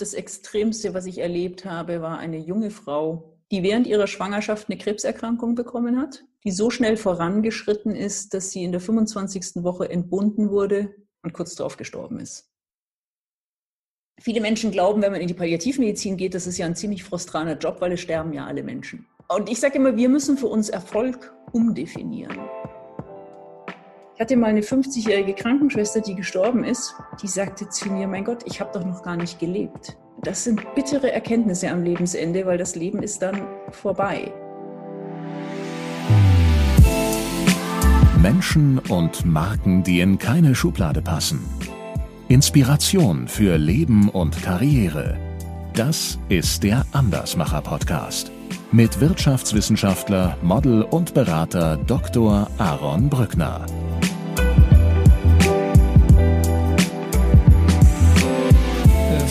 Das Extremste, was ich erlebt habe, war eine junge Frau, die während ihrer Schwangerschaft eine Krebserkrankung bekommen hat, die so schnell vorangeschritten ist, dass sie in der 25. Woche entbunden wurde und kurz darauf gestorben ist. Viele Menschen glauben, wenn man in die Palliativmedizin geht, das ist ja ein ziemlich frustraner Job, weil es sterben ja alle Menschen. Und ich sage immer, wir müssen für uns Erfolg umdefinieren. Ich hatte mal eine 50-jährige Krankenschwester, die gestorben ist, die sagte zu mir, mein Gott, ich habe doch noch gar nicht gelebt. Das sind bittere Erkenntnisse am Lebensende, weil das Leben ist dann vorbei. Menschen und Marken, die in keine Schublade passen. Inspiration für Leben und Karriere. Das ist der Andersmacher Podcast mit Wirtschaftswissenschaftler, Model und Berater Dr. Aaron Brückner.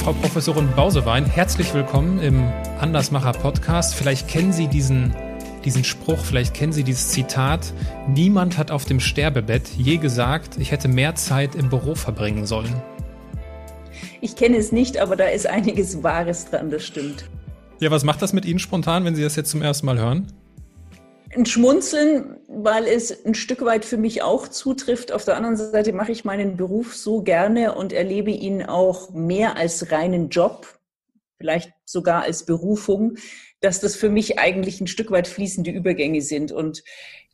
Frau Professorin Bausewein, herzlich willkommen im Andersmacher Podcast. Vielleicht kennen Sie diesen, diesen Spruch, vielleicht kennen Sie dieses Zitat. Niemand hat auf dem Sterbebett je gesagt, ich hätte mehr Zeit im Büro verbringen sollen. Ich kenne es nicht, aber da ist einiges Wahres dran, das stimmt. Ja, was macht das mit Ihnen spontan, wenn Sie das jetzt zum ersten Mal hören? Ein Schmunzeln, weil es ein Stück weit für mich auch zutrifft. Auf der anderen Seite mache ich meinen Beruf so gerne und erlebe ihn auch mehr als reinen Job, vielleicht sogar als Berufung, dass das für mich eigentlich ein Stück weit fließende Übergänge sind. Und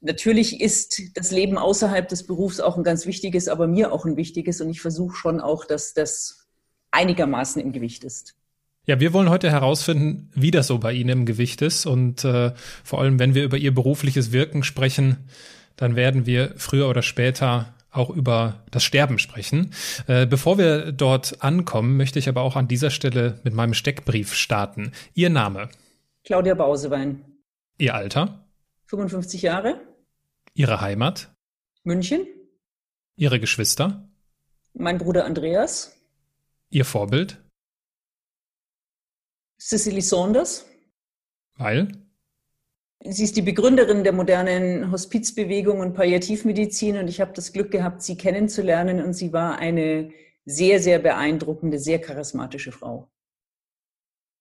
natürlich ist das Leben außerhalb des Berufs auch ein ganz wichtiges, aber mir auch ein wichtiges. Und ich versuche schon auch, dass das einigermaßen im Gewicht ist. Ja, wir wollen heute herausfinden, wie das so bei Ihnen im Gewicht ist. Und äh, vor allem, wenn wir über Ihr berufliches Wirken sprechen, dann werden wir früher oder später auch über das Sterben sprechen. Äh, bevor wir dort ankommen, möchte ich aber auch an dieser Stelle mit meinem Steckbrief starten. Ihr Name? Claudia Bausewein. Ihr Alter? 55 Jahre. Ihre Heimat? München. Ihre Geschwister? Mein Bruder Andreas. Ihr Vorbild? Cicely Saunders. Weil? Sie ist die Begründerin der modernen Hospizbewegung und Palliativmedizin und ich habe das Glück gehabt, sie kennenzulernen und sie war eine sehr, sehr beeindruckende, sehr charismatische Frau.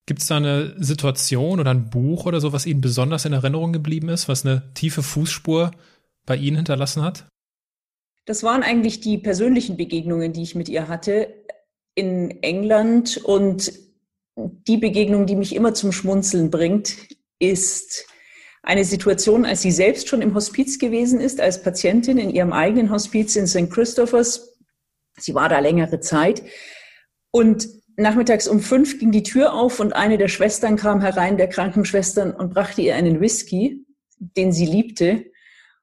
Gibt es da eine Situation oder ein Buch oder so, was Ihnen besonders in Erinnerung geblieben ist, was eine tiefe Fußspur bei Ihnen hinterlassen hat? Das waren eigentlich die persönlichen Begegnungen, die ich mit ihr hatte in England und die Begegnung, die mich immer zum Schmunzeln bringt, ist eine Situation, als sie selbst schon im Hospiz gewesen ist, als Patientin in ihrem eigenen Hospiz in St. Christophers. Sie war da längere Zeit. Und nachmittags um fünf ging die Tür auf und eine der Schwestern kam herein, der Krankenschwestern, und brachte ihr einen Whisky, den sie liebte.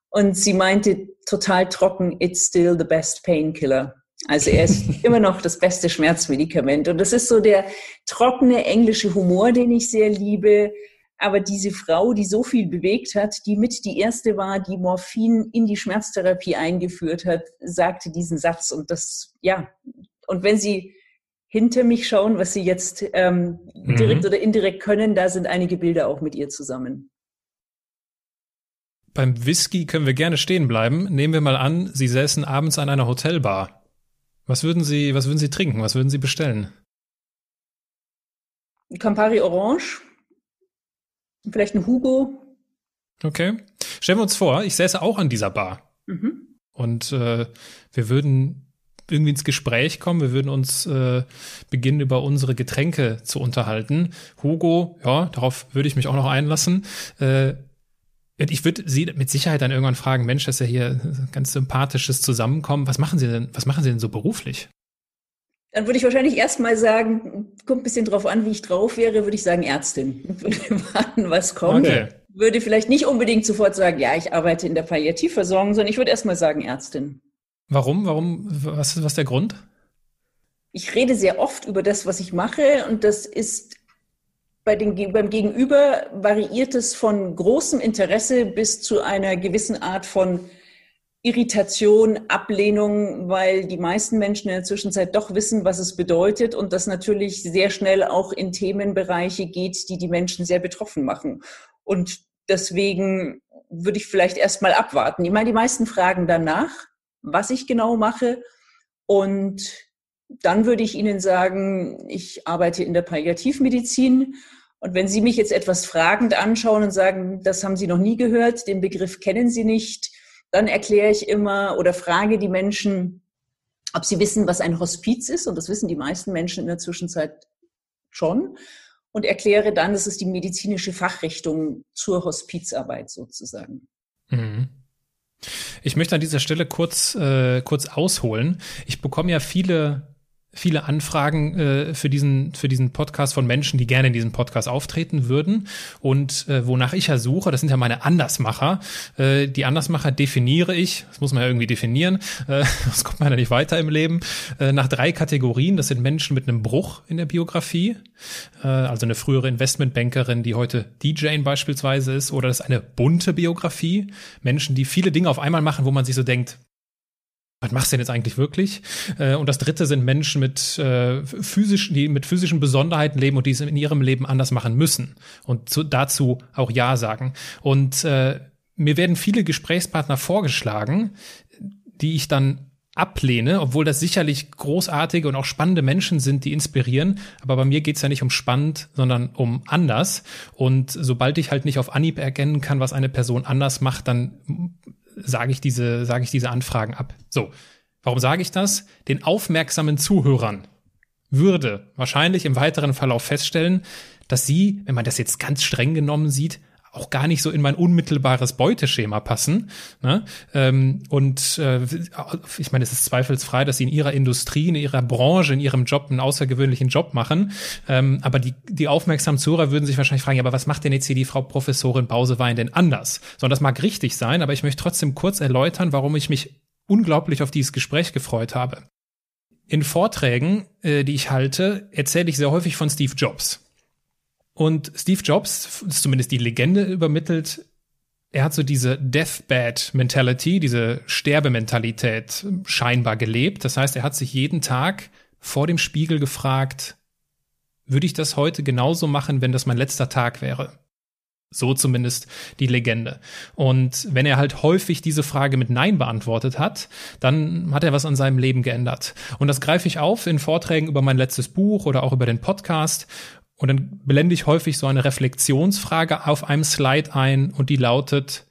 Und sie meinte total trocken, it's still the best painkiller. Also er ist immer noch das beste Schmerzmedikament. Und das ist so der trockene englische Humor, den ich sehr liebe. Aber diese Frau, die so viel bewegt hat, die mit die erste war, die Morphin in die Schmerztherapie eingeführt hat, sagte diesen Satz. Und das, ja, und wenn Sie hinter mich schauen, was Sie jetzt ähm, direkt mhm. oder indirekt können, da sind einige Bilder auch mit ihr zusammen. Beim Whisky können wir gerne stehen bleiben. Nehmen wir mal an, Sie säßen abends an einer Hotelbar. Was würden Sie, was würden Sie trinken? Was würden Sie bestellen? Campari Orange. Vielleicht ein Hugo. Okay. Stellen wir uns vor, ich säße auch an dieser Bar. Mhm. Und äh, wir würden irgendwie ins Gespräch kommen. Wir würden uns äh, beginnen, über unsere Getränke zu unterhalten. Hugo, ja, darauf würde ich mich auch noch einlassen. Äh, ich würde Sie mit Sicherheit dann irgendwann fragen, Mensch, das ist ja hier ein ganz sympathisches Zusammenkommen. Was machen Sie denn, was machen Sie denn so beruflich? Dann würde ich wahrscheinlich erstmal sagen, kommt ein bisschen drauf an, wie ich drauf wäre, würde ich sagen Ärztin. Würde warten, was kommt. Okay. Würde vielleicht nicht unbedingt sofort sagen, ja, ich arbeite in der Palliativversorgung, sondern ich würde erstmal sagen Ärztin. Warum? Warum? Was ist was der Grund? Ich rede sehr oft über das, was ich mache und das ist bei den, beim Gegenüber variiert es von großem Interesse bis zu einer gewissen Art von Irritation, Ablehnung, weil die meisten Menschen in der Zwischenzeit doch wissen, was es bedeutet und das natürlich sehr schnell auch in Themenbereiche geht, die die Menschen sehr betroffen machen. Und deswegen würde ich vielleicht erst mal abwarten. Ich meine, die meisten fragen danach, was ich genau mache und dann würde ich Ihnen sagen, ich arbeite in der Palliativmedizin. Und wenn Sie mich jetzt etwas fragend anschauen und sagen, das haben Sie noch nie gehört, den Begriff kennen Sie nicht, dann erkläre ich immer oder frage die Menschen, ob sie wissen, was ein Hospiz ist. Und das wissen die meisten Menschen in der Zwischenzeit schon. Und erkläre dann, das ist die medizinische Fachrichtung zur Hospizarbeit sozusagen. Mhm. Ich möchte an dieser Stelle kurz, äh, kurz ausholen. Ich bekomme ja viele viele Anfragen äh, für diesen für diesen Podcast von Menschen, die gerne in diesem Podcast auftreten würden und äh, wonach ich ja suche, das sind ja meine Andersmacher. Äh, die Andersmacher definiere ich, das muss man ja irgendwie definieren, äh, das kommt man ja nicht weiter im Leben, äh, nach drei Kategorien. Das sind Menschen mit einem Bruch in der Biografie, äh, also eine frühere Investmentbankerin, die heute DJ beispielsweise ist, oder das ist eine bunte Biografie, Menschen, die viele Dinge auf einmal machen, wo man sich so denkt, was machst du denn jetzt eigentlich wirklich? Äh, und das dritte sind Menschen mit äh, physischen, die mit physischen Besonderheiten leben und die es in ihrem Leben anders machen müssen und zu, dazu auch Ja sagen. Und äh, mir werden viele Gesprächspartner vorgeschlagen, die ich dann ablehne, obwohl das sicherlich großartige und auch spannende Menschen sind, die inspirieren. Aber bei mir geht's ja nicht um spannend, sondern um anders. Und sobald ich halt nicht auf Anhieb erkennen kann, was eine Person anders macht, dann sage ich diese, sage ich diese Anfragen ab. So. Warum sage ich das? Den aufmerksamen Zuhörern würde wahrscheinlich im weiteren Verlauf feststellen, dass sie, wenn man das jetzt ganz streng genommen sieht, auch gar nicht so in mein unmittelbares Beuteschema passen. Ne? Ähm, und äh, ich meine, es ist zweifelsfrei, dass sie in ihrer Industrie, in ihrer Branche, in ihrem Job einen außergewöhnlichen Job machen. Ähm, aber die, die aufmerksamen Zuhörer würden sich wahrscheinlich fragen, ja, aber was macht denn jetzt hier die Frau Professorin Bausewein denn anders? So, und das mag richtig sein, aber ich möchte trotzdem kurz erläutern, warum ich mich unglaublich auf dieses Gespräch gefreut habe. In Vorträgen, äh, die ich halte, erzähle ich sehr häufig von Steve Jobs. Und Steve Jobs, zumindest die Legende übermittelt, er hat so diese Deathbed-Mentality, diese Sterbementalität scheinbar gelebt. Das heißt, er hat sich jeden Tag vor dem Spiegel gefragt, würde ich das heute genauso machen, wenn das mein letzter Tag wäre? So zumindest die Legende. Und wenn er halt häufig diese Frage mit Nein beantwortet hat, dann hat er was an seinem Leben geändert. Und das greife ich auf in Vorträgen über mein letztes Buch oder auch über den Podcast. Und dann blende ich häufig so eine Reflexionsfrage auf einem Slide ein und die lautet,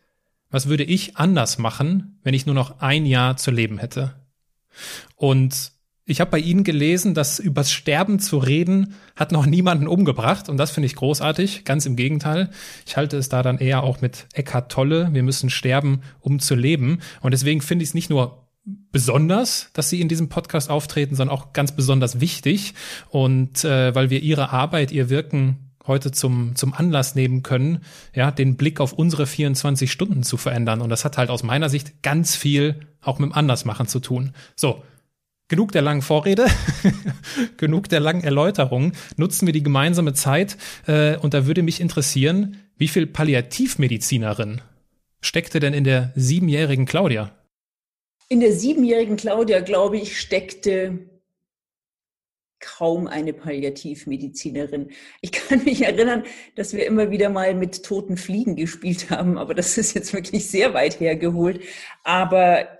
was würde ich anders machen, wenn ich nur noch ein Jahr zu leben hätte? Und ich habe bei Ihnen gelesen, dass übers Sterben zu reden hat noch niemanden umgebracht und das finde ich großartig. Ganz im Gegenteil. Ich halte es da dann eher auch mit Eckhart Tolle. Wir müssen sterben, um zu leben. Und deswegen finde ich es nicht nur besonders, dass Sie in diesem Podcast auftreten, sondern auch ganz besonders wichtig. Und äh, weil wir Ihre Arbeit, Ihr Wirken heute zum, zum Anlass nehmen können, ja, den Blick auf unsere 24 Stunden zu verändern. Und das hat halt aus meiner Sicht ganz viel auch mit dem Andersmachen zu tun. So. Genug der langen Vorrede, genug der langen Erläuterung. Nutzen wir die gemeinsame Zeit. Äh, und da würde mich interessieren, wie viel Palliativmedizinerin steckte denn in der siebenjährigen Claudia? In der siebenjährigen Claudia, glaube ich, steckte kaum eine Palliativmedizinerin. Ich kann mich erinnern, dass wir immer wieder mal mit toten Fliegen gespielt haben, aber das ist jetzt wirklich sehr weit hergeholt. Aber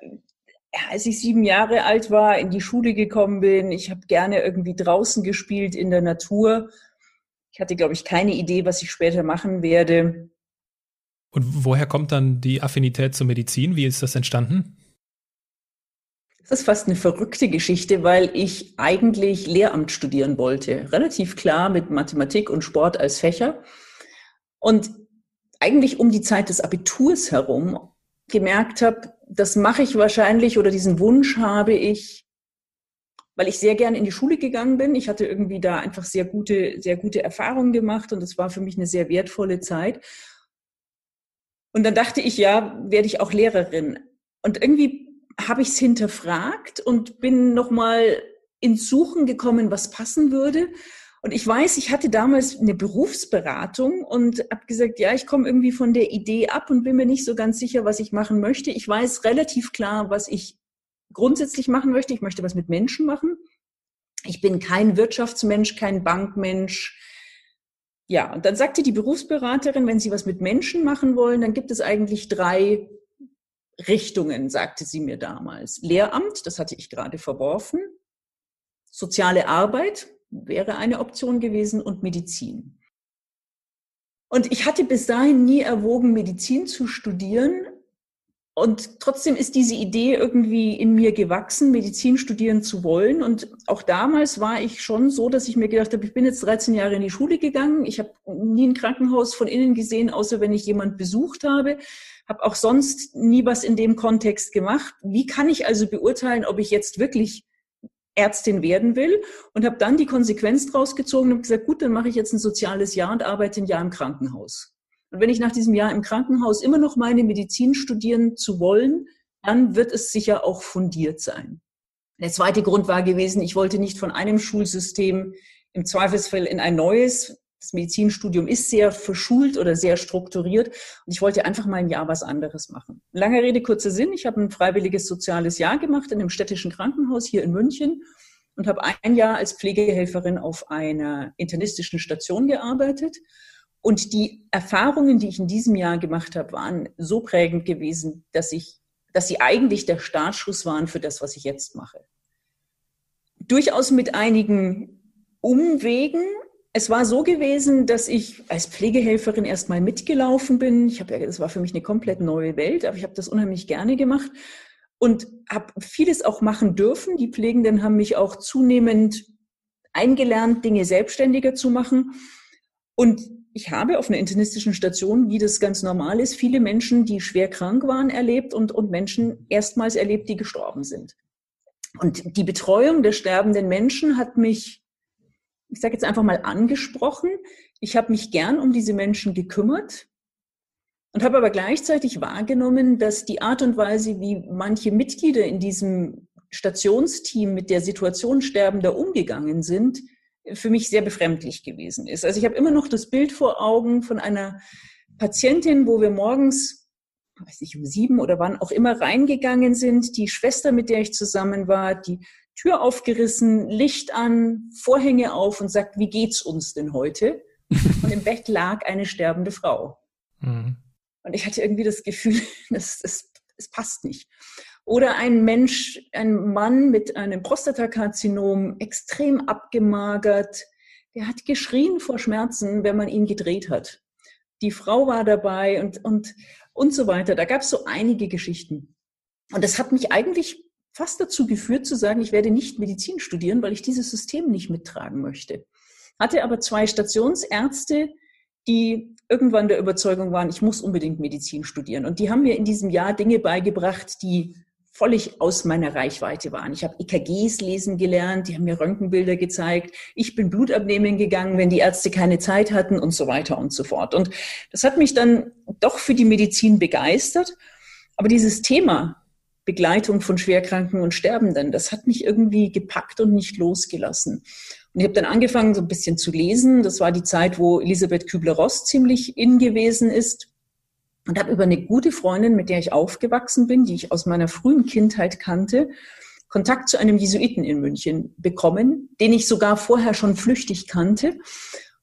als ich sieben Jahre alt war, in die Schule gekommen bin, ich habe gerne irgendwie draußen gespielt in der Natur. Ich hatte, glaube ich, keine Idee, was ich später machen werde. Und woher kommt dann die Affinität zur Medizin? Wie ist das entstanden? Das ist fast eine verrückte Geschichte, weil ich eigentlich Lehramt studieren wollte. Relativ klar mit Mathematik und Sport als Fächer. Und eigentlich um die Zeit des Abiturs herum gemerkt habe, das mache ich wahrscheinlich oder diesen Wunsch habe ich, weil ich sehr gern in die Schule gegangen bin. Ich hatte irgendwie da einfach sehr gute, sehr gute Erfahrungen gemacht und es war für mich eine sehr wertvolle Zeit. Und dann dachte ich, ja, werde ich auch Lehrerin. Und irgendwie habe ich es hinterfragt und bin nochmal ins Suchen gekommen, was passen würde. Und ich weiß, ich hatte damals eine Berufsberatung und habe gesagt, ja, ich komme irgendwie von der Idee ab und bin mir nicht so ganz sicher, was ich machen möchte. Ich weiß relativ klar, was ich grundsätzlich machen möchte. Ich möchte was mit Menschen machen. Ich bin kein Wirtschaftsmensch, kein Bankmensch. Ja, und dann sagte die Berufsberaterin, wenn Sie was mit Menschen machen wollen, dann gibt es eigentlich drei Richtungen, sagte sie mir damals. Lehramt, das hatte ich gerade verworfen. soziale Arbeit wäre eine Option gewesen und Medizin. Und ich hatte bis dahin nie erwogen, Medizin zu studieren, und trotzdem ist diese Idee irgendwie in mir gewachsen, Medizin studieren zu wollen. Und auch damals war ich schon so, dass ich mir gedacht habe, ich bin jetzt 13 Jahre in die Schule gegangen. Ich habe nie ein Krankenhaus von innen gesehen, außer wenn ich jemand besucht habe. Habe auch sonst nie was in dem Kontext gemacht. Wie kann ich also beurteilen, ob ich jetzt wirklich Ärztin werden will? Und habe dann die Konsequenz draus gezogen und gesagt, gut, dann mache ich jetzt ein soziales Jahr und arbeite ein Jahr im Krankenhaus. Und wenn ich nach diesem Jahr im Krankenhaus immer noch meine Medizin studieren zu wollen, dann wird es sicher auch fundiert sein. Der zweite Grund war gewesen, ich wollte nicht von einem Schulsystem im Zweifelsfall in ein neues. Das Medizinstudium ist sehr verschult oder sehr strukturiert und ich wollte einfach mal ein Jahr was anderes machen. Lange Rede, kurzer Sinn. Ich habe ein freiwilliges soziales Jahr gemacht in einem städtischen Krankenhaus hier in München und habe ein Jahr als Pflegehelferin auf einer internistischen Station gearbeitet und die Erfahrungen, die ich in diesem Jahr gemacht habe, waren so prägend gewesen, dass ich, dass sie eigentlich der Startschuss waren für das, was ich jetzt mache. Durchaus mit einigen Umwegen. Es war so gewesen, dass ich als Pflegehelferin erstmal mitgelaufen bin. Ich habe ja, das war für mich eine komplett neue Welt, aber ich habe das unheimlich gerne gemacht und habe vieles auch machen dürfen. Die Pflegenden haben mich auch zunehmend eingelernt, Dinge selbstständiger zu machen. Und ich habe auf einer internistischen Station, wie das ganz normal ist, viele Menschen, die schwer krank waren, erlebt und, und Menschen erstmals erlebt, die gestorben sind. Und die Betreuung der sterbenden Menschen hat mich, ich sage jetzt einfach mal, angesprochen. Ich habe mich gern um diese Menschen gekümmert und habe aber gleichzeitig wahrgenommen, dass die Art und Weise, wie manche Mitglieder in diesem Stationsteam mit der Situation Sterbender umgegangen sind, für mich sehr befremdlich gewesen ist. Also ich habe immer noch das Bild vor Augen von einer Patientin, wo wir morgens, weiß nicht, um sieben oder wann auch immer reingegangen sind, die Schwester, mit der ich zusammen war, die Tür aufgerissen, Licht an, Vorhänge auf und sagt, wie geht's uns denn heute? Und im Bett lag eine sterbende Frau. Mhm. Und ich hatte irgendwie das Gefühl, das, das, das passt nicht. Oder ein Mensch, ein Mann mit einem Prostatakarzinom, extrem abgemagert, der hat geschrien vor Schmerzen, wenn man ihn gedreht hat. Die Frau war dabei und, und, und so weiter. Da gab es so einige Geschichten. Und das hat mich eigentlich fast dazu geführt zu sagen, ich werde nicht Medizin studieren, weil ich dieses System nicht mittragen möchte. Hatte aber zwei Stationsärzte, die irgendwann der Überzeugung waren, ich muss unbedingt Medizin studieren. Und die haben mir in diesem Jahr Dinge beigebracht, die völlig aus meiner Reichweite waren. Ich habe EKGs lesen gelernt, die haben mir Röntgenbilder gezeigt. Ich bin Blut abnehmen gegangen, wenn die Ärzte keine Zeit hatten und so weiter und so fort. Und das hat mich dann doch für die Medizin begeistert. Aber dieses Thema Begleitung von Schwerkranken und Sterbenden, das hat mich irgendwie gepackt und nicht losgelassen. Und ich habe dann angefangen, so ein bisschen zu lesen. Das war die Zeit, wo Elisabeth Kübler-Ross ziemlich in gewesen ist und habe über eine gute Freundin, mit der ich aufgewachsen bin, die ich aus meiner frühen Kindheit kannte, Kontakt zu einem Jesuiten in München bekommen, den ich sogar vorher schon flüchtig kannte.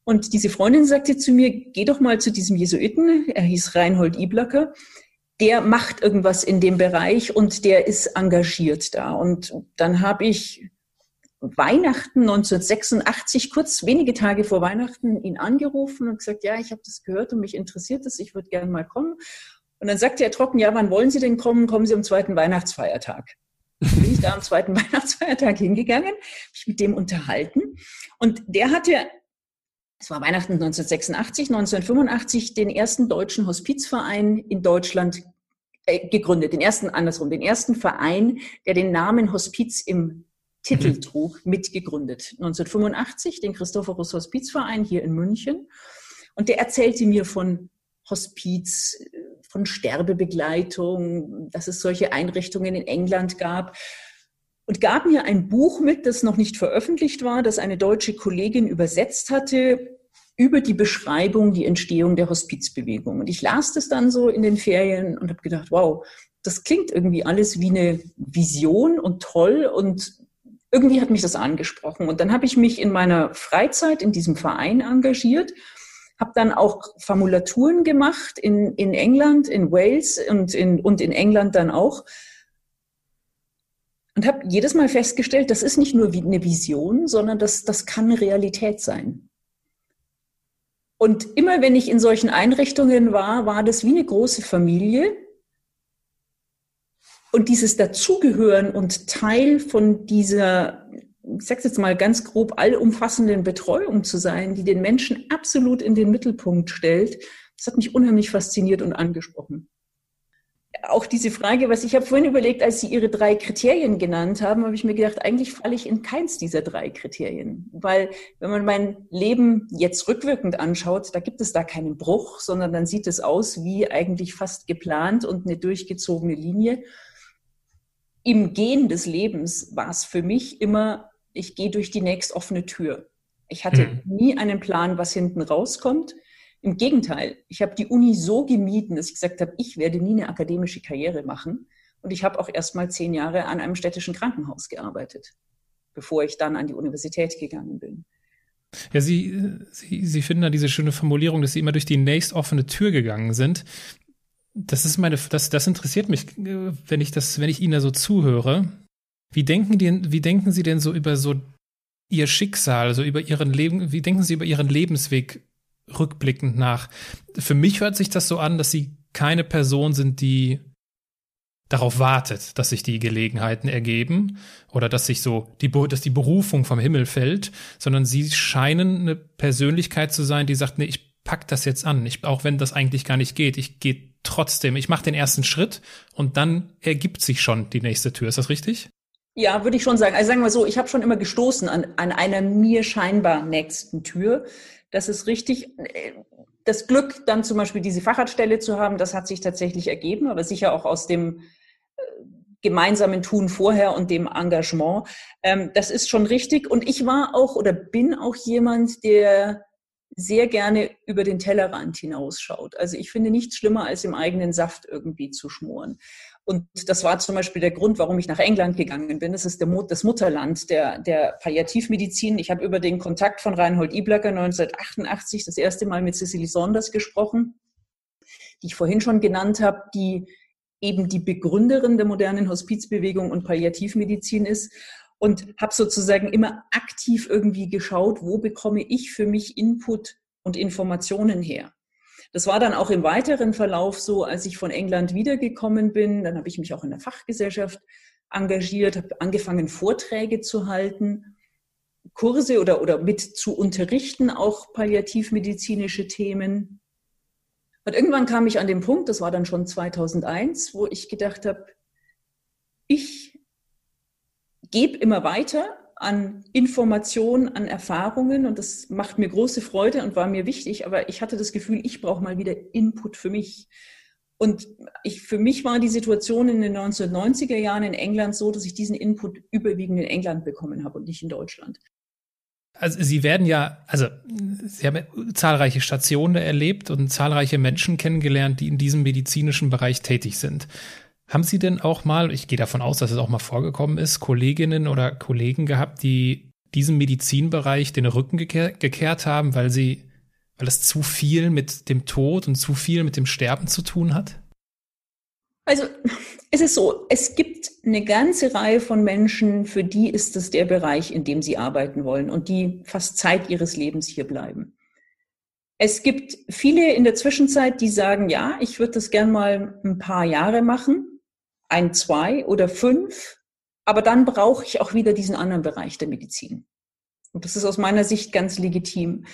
Und diese Freundin sagte zu mir, geh doch mal zu diesem Jesuiten, er hieß Reinhold Iblacker, der macht irgendwas in dem Bereich und der ist engagiert da. Und dann habe ich Weihnachten 1986, kurz wenige Tage vor Weihnachten, ihn angerufen und gesagt, ja, ich habe das gehört und mich interessiert das, ich würde gerne mal kommen. Und dann sagte er trocken, ja, wann wollen Sie denn kommen? Kommen Sie am zweiten Weihnachtsfeiertag. Bin ich da am zweiten Weihnachtsfeiertag hingegangen, mich mit dem unterhalten. Und der hatte, es war Weihnachten 1986, 1985, den ersten deutschen Hospizverein in Deutschland äh, gegründet. Den ersten, andersrum, den ersten Verein, der den Namen Hospiz im Titel mhm. trug, mitgegründet. 1985 den Christophorus Hospizverein hier in München. Und der erzählte mir von Hospiz, von Sterbebegleitung, dass es solche Einrichtungen in England gab. Und gab mir ein Buch mit, das noch nicht veröffentlicht war, das eine deutsche Kollegin übersetzt hatte über die Beschreibung, die Entstehung der Hospizbewegung. Und ich las das dann so in den Ferien und habe gedacht, wow, das klingt irgendwie alles wie eine Vision und toll und irgendwie hat mich das angesprochen. Und dann habe ich mich in meiner Freizeit in diesem Verein engagiert, habe dann auch Formulaturen gemacht in, in England, in Wales und in, und in England dann auch. Und habe jedes Mal festgestellt, das ist nicht nur wie eine Vision, sondern das, das kann Realität sein. Und immer wenn ich in solchen Einrichtungen war, war das wie eine große Familie. Und dieses Dazugehören und Teil von dieser, ich sag's jetzt mal ganz grob, allumfassenden Betreuung zu sein, die den Menschen absolut in den Mittelpunkt stellt, das hat mich unheimlich fasziniert und angesprochen auch diese Frage, was ich habe vorhin überlegt, als Sie Ihre drei Kriterien genannt haben, habe ich mir gedacht, eigentlich falle ich in keins dieser drei Kriterien. Weil wenn man mein Leben jetzt rückwirkend anschaut, da gibt es da keinen Bruch, sondern dann sieht es aus wie eigentlich fast geplant und eine durchgezogene Linie. Im Gehen des Lebens war es für mich immer, ich gehe durch die nächst offene Tür. Ich hatte mhm. nie einen Plan, was hinten rauskommt. Im Gegenteil, ich habe die Uni so gemieden, dass ich gesagt habe, ich werde nie eine akademische Karriere machen. Und ich habe auch erst mal zehn Jahre an einem städtischen Krankenhaus gearbeitet, bevor ich dann an die Universität gegangen bin. Ja, Sie, Sie, Sie finden da diese schöne Formulierung, dass Sie immer durch die nächst offene Tür gegangen sind. Das ist meine, das, das interessiert mich, wenn ich das, wenn ich Ihnen da so zuhöre. Wie denken die, wie denken Sie denn so über so Ihr Schicksal, so über Ihren Leben, wie denken Sie über Ihren Lebensweg rückblickend nach. Für mich hört sich das so an, dass sie keine Person sind, die darauf wartet, dass sich die Gelegenheiten ergeben oder dass sich so die, dass die Berufung vom Himmel fällt, sondern sie scheinen eine Persönlichkeit zu sein, die sagt, nee, ich pack das jetzt an, ich, auch wenn das eigentlich gar nicht geht, ich gehe trotzdem, ich mache den ersten Schritt und dann ergibt sich schon die nächste Tür. Ist das richtig? Ja, würde ich schon sagen. Also sagen wir so, ich habe schon immer gestoßen an, an einer mir scheinbar nächsten Tür. Das ist richtig. Das Glück, dann zum Beispiel diese Facharztstelle zu haben, das hat sich tatsächlich ergeben, aber sicher auch aus dem äh, gemeinsamen Tun vorher und dem Engagement. Ähm, das ist schon richtig. Und ich war auch oder bin auch jemand, der sehr gerne über den Tellerrand hinausschaut. Also ich finde nichts schlimmer, als im eigenen Saft irgendwie zu schmoren. Und das war zum Beispiel der Grund, warum ich nach England gegangen bin. Das ist der, das Mutterland der, der Palliativmedizin. Ich habe über den Kontakt von Reinhold Iblacker 1988 das erste Mal mit Cicely Saunders gesprochen, die ich vorhin schon genannt habe, die eben die Begründerin der modernen Hospizbewegung und Palliativmedizin ist und habe sozusagen immer aktiv irgendwie geschaut, wo bekomme ich für mich Input und Informationen her. Das war dann auch im weiteren Verlauf so, als ich von England wiedergekommen bin. Dann habe ich mich auch in der Fachgesellschaft engagiert, habe angefangen, Vorträge zu halten, Kurse oder, oder mit zu unterrichten, auch palliativmedizinische Themen. Und irgendwann kam ich an den Punkt, das war dann schon 2001, wo ich gedacht habe, ich gebe immer weiter, an Informationen, an Erfahrungen und das macht mir große Freude und war mir wichtig, aber ich hatte das Gefühl, ich brauche mal wieder Input für mich. Und ich, für mich war die Situation in den 1990er Jahren in England so, dass ich diesen Input überwiegend in England bekommen habe und nicht in Deutschland. Also Sie werden ja, also Sie haben zahlreiche Stationen erlebt und zahlreiche Menschen kennengelernt, die in diesem medizinischen Bereich tätig sind. Haben Sie denn auch mal, ich gehe davon aus, dass es auch mal vorgekommen ist, Kolleginnen oder Kollegen gehabt, die diesem Medizinbereich den Rücken gekehr, gekehrt haben, weil sie, weil es zu viel mit dem Tod und zu viel mit dem Sterben zu tun hat? Also es ist so, es gibt eine ganze Reihe von Menschen, für die ist es der Bereich, in dem sie arbeiten wollen und die fast Zeit ihres Lebens hier bleiben. Es gibt viele in der Zwischenzeit, die sagen, ja, ich würde das gern mal ein paar Jahre machen ein, zwei oder fünf, aber dann brauche ich auch wieder diesen anderen Bereich der Medizin. Und das ist aus meiner Sicht ganz legitim.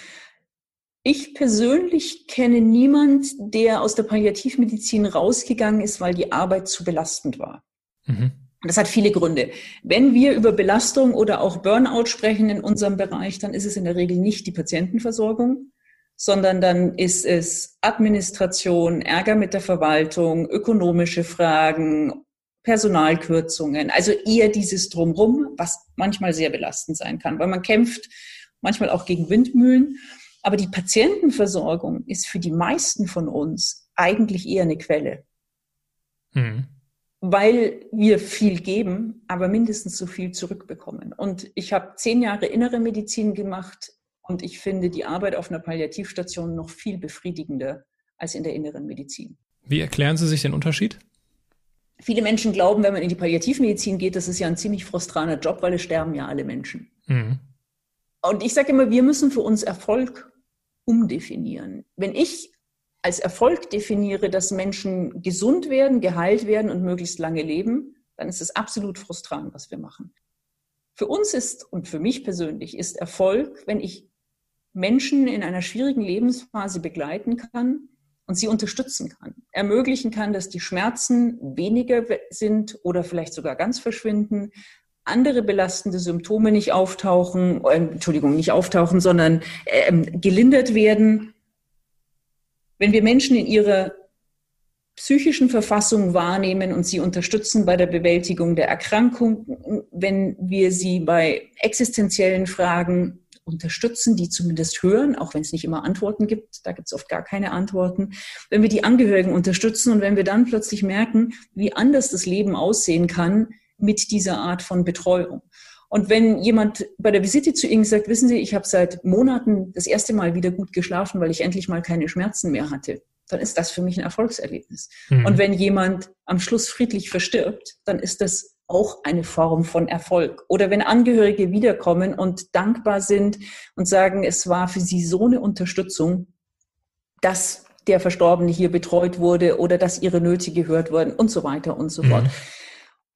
Ich persönlich kenne niemand, der aus der Palliativmedizin rausgegangen ist, weil die Arbeit zu belastend war. Mhm. Das hat viele Gründe. Wenn wir über Belastung oder auch Burnout sprechen in unserem Bereich, dann ist es in der Regel nicht die Patientenversorgung, sondern dann ist es Administration, Ärger mit der Verwaltung, ökonomische Fragen, Personalkürzungen, also eher dieses Drumrum, was manchmal sehr belastend sein kann, weil man kämpft manchmal auch gegen Windmühlen. Aber die Patientenversorgung ist für die meisten von uns eigentlich eher eine Quelle. Mhm. Weil wir viel geben, aber mindestens so viel zurückbekommen. Und ich habe zehn Jahre innere Medizin gemacht und ich finde die Arbeit auf einer Palliativstation noch viel befriedigender als in der inneren Medizin. Wie erklären Sie sich den Unterschied? Viele Menschen glauben, wenn man in die Palliativmedizin geht, das ist ja ein ziemlich frustraner Job, weil es sterben ja alle Menschen. Mhm. Und ich sage immer, wir müssen für uns Erfolg umdefinieren. Wenn ich als Erfolg definiere, dass Menschen gesund werden, geheilt werden und möglichst lange leben, dann ist es absolut frustrant, was wir machen. Für uns ist und für mich persönlich ist Erfolg, wenn ich Menschen in einer schwierigen Lebensphase begleiten kann und sie unterstützen kann, ermöglichen kann, dass die Schmerzen weniger sind oder vielleicht sogar ganz verschwinden, andere belastende Symptome nicht auftauchen, äh, Entschuldigung, nicht auftauchen, sondern äh, gelindert werden. Wenn wir Menschen in ihrer psychischen Verfassung wahrnehmen und sie unterstützen bei der Bewältigung der Erkrankung, wenn wir sie bei existenziellen Fragen unterstützen, die zumindest hören, auch wenn es nicht immer Antworten gibt. Da gibt es oft gar keine Antworten. Wenn wir die Angehörigen unterstützen und wenn wir dann plötzlich merken, wie anders das Leben aussehen kann mit dieser Art von Betreuung. Und wenn jemand bei der Visite zu Ihnen sagt, wissen Sie, ich habe seit Monaten das erste Mal wieder gut geschlafen, weil ich endlich mal keine Schmerzen mehr hatte, dann ist das für mich ein Erfolgserlebnis. Mhm. Und wenn jemand am Schluss friedlich verstirbt, dann ist das auch eine Form von Erfolg. Oder wenn Angehörige wiederkommen und dankbar sind und sagen, es war für sie so eine Unterstützung, dass der Verstorbene hier betreut wurde oder dass ihre Nöte gehört wurden und so weiter und so mhm. fort.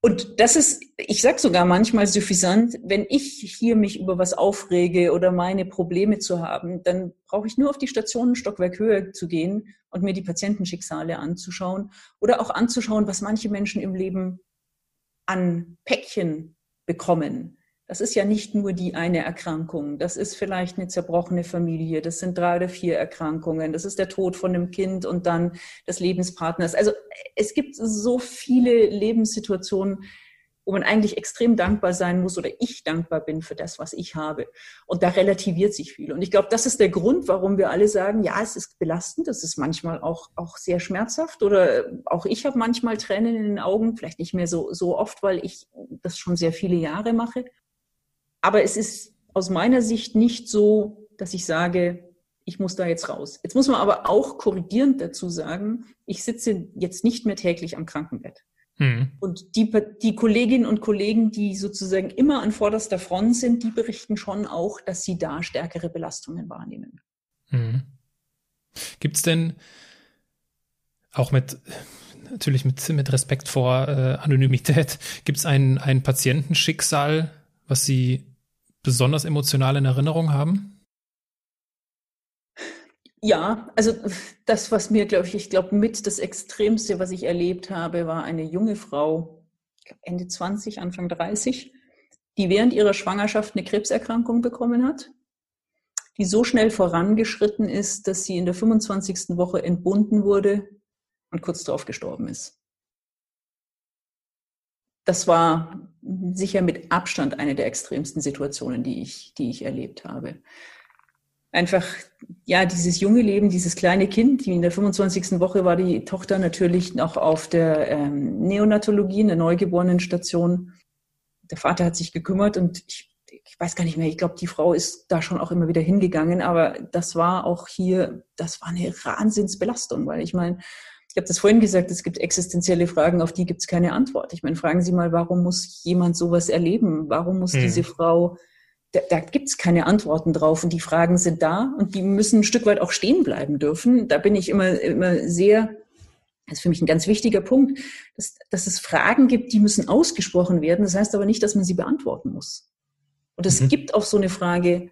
Und das ist, ich sag sogar manchmal suffisant, wenn ich hier mich über was aufrege oder meine Probleme zu haben, dann brauche ich nur auf die Station ein Stockwerk höher zu gehen und mir die Patientenschicksale anzuschauen oder auch anzuschauen, was manche Menschen im Leben an Päckchen bekommen. Das ist ja nicht nur die eine Erkrankung. Das ist vielleicht eine zerbrochene Familie. Das sind drei oder vier Erkrankungen. Das ist der Tod von einem Kind und dann des Lebenspartners. Also es gibt so viele Lebenssituationen, wo man eigentlich extrem dankbar sein muss oder ich dankbar bin für das, was ich habe. Und da relativiert sich viel. Und ich glaube, das ist der Grund, warum wir alle sagen, ja, es ist belastend, es ist manchmal auch, auch sehr schmerzhaft oder auch ich habe manchmal Tränen in den Augen, vielleicht nicht mehr so, so oft, weil ich das schon sehr viele Jahre mache. Aber es ist aus meiner Sicht nicht so, dass ich sage, ich muss da jetzt raus. Jetzt muss man aber auch korrigierend dazu sagen, ich sitze jetzt nicht mehr täglich am Krankenbett. Mhm. Und die, die Kolleginnen und Kollegen, die sozusagen immer an vorderster Front sind, die berichten schon auch, dass sie da stärkere Belastungen wahrnehmen. Mhm. Gibt es denn auch mit natürlich mit, mit Respekt vor äh, Anonymität, gibt es ein, ein Patientenschicksal, was Sie besonders emotional in Erinnerung haben? Ja, also das, was mir, glaube ich, ich glaube, mit das Extremste, was ich erlebt habe, war eine junge Frau, Ende 20, Anfang 30, die während ihrer Schwangerschaft eine Krebserkrankung bekommen hat, die so schnell vorangeschritten ist, dass sie in der 25. Woche entbunden wurde und kurz darauf gestorben ist. Das war sicher mit Abstand eine der extremsten Situationen, die ich, die ich erlebt habe einfach, ja, dieses junge Leben, dieses kleine Kind, in der 25. Woche war die Tochter natürlich noch auf der ähm, Neonatologie, in der Neugeborenenstation. Der Vater hat sich gekümmert und ich, ich weiß gar nicht mehr, ich glaube, die Frau ist da schon auch immer wieder hingegangen, aber das war auch hier, das war eine Wahnsinnsbelastung, weil ich meine, ich habe das vorhin gesagt, es gibt existenzielle Fragen, auf die gibt es keine Antwort. Ich meine, fragen Sie mal, warum muss jemand sowas erleben? Warum muss hm. diese Frau da, da gibt es keine Antworten drauf und die Fragen sind da und die müssen ein Stück weit auch stehen bleiben dürfen. Da bin ich immer, immer sehr, das ist für mich ein ganz wichtiger Punkt, dass, dass es Fragen gibt, die müssen ausgesprochen werden. Das heißt aber nicht, dass man sie beantworten muss. Und es mhm. gibt auf so eine Frage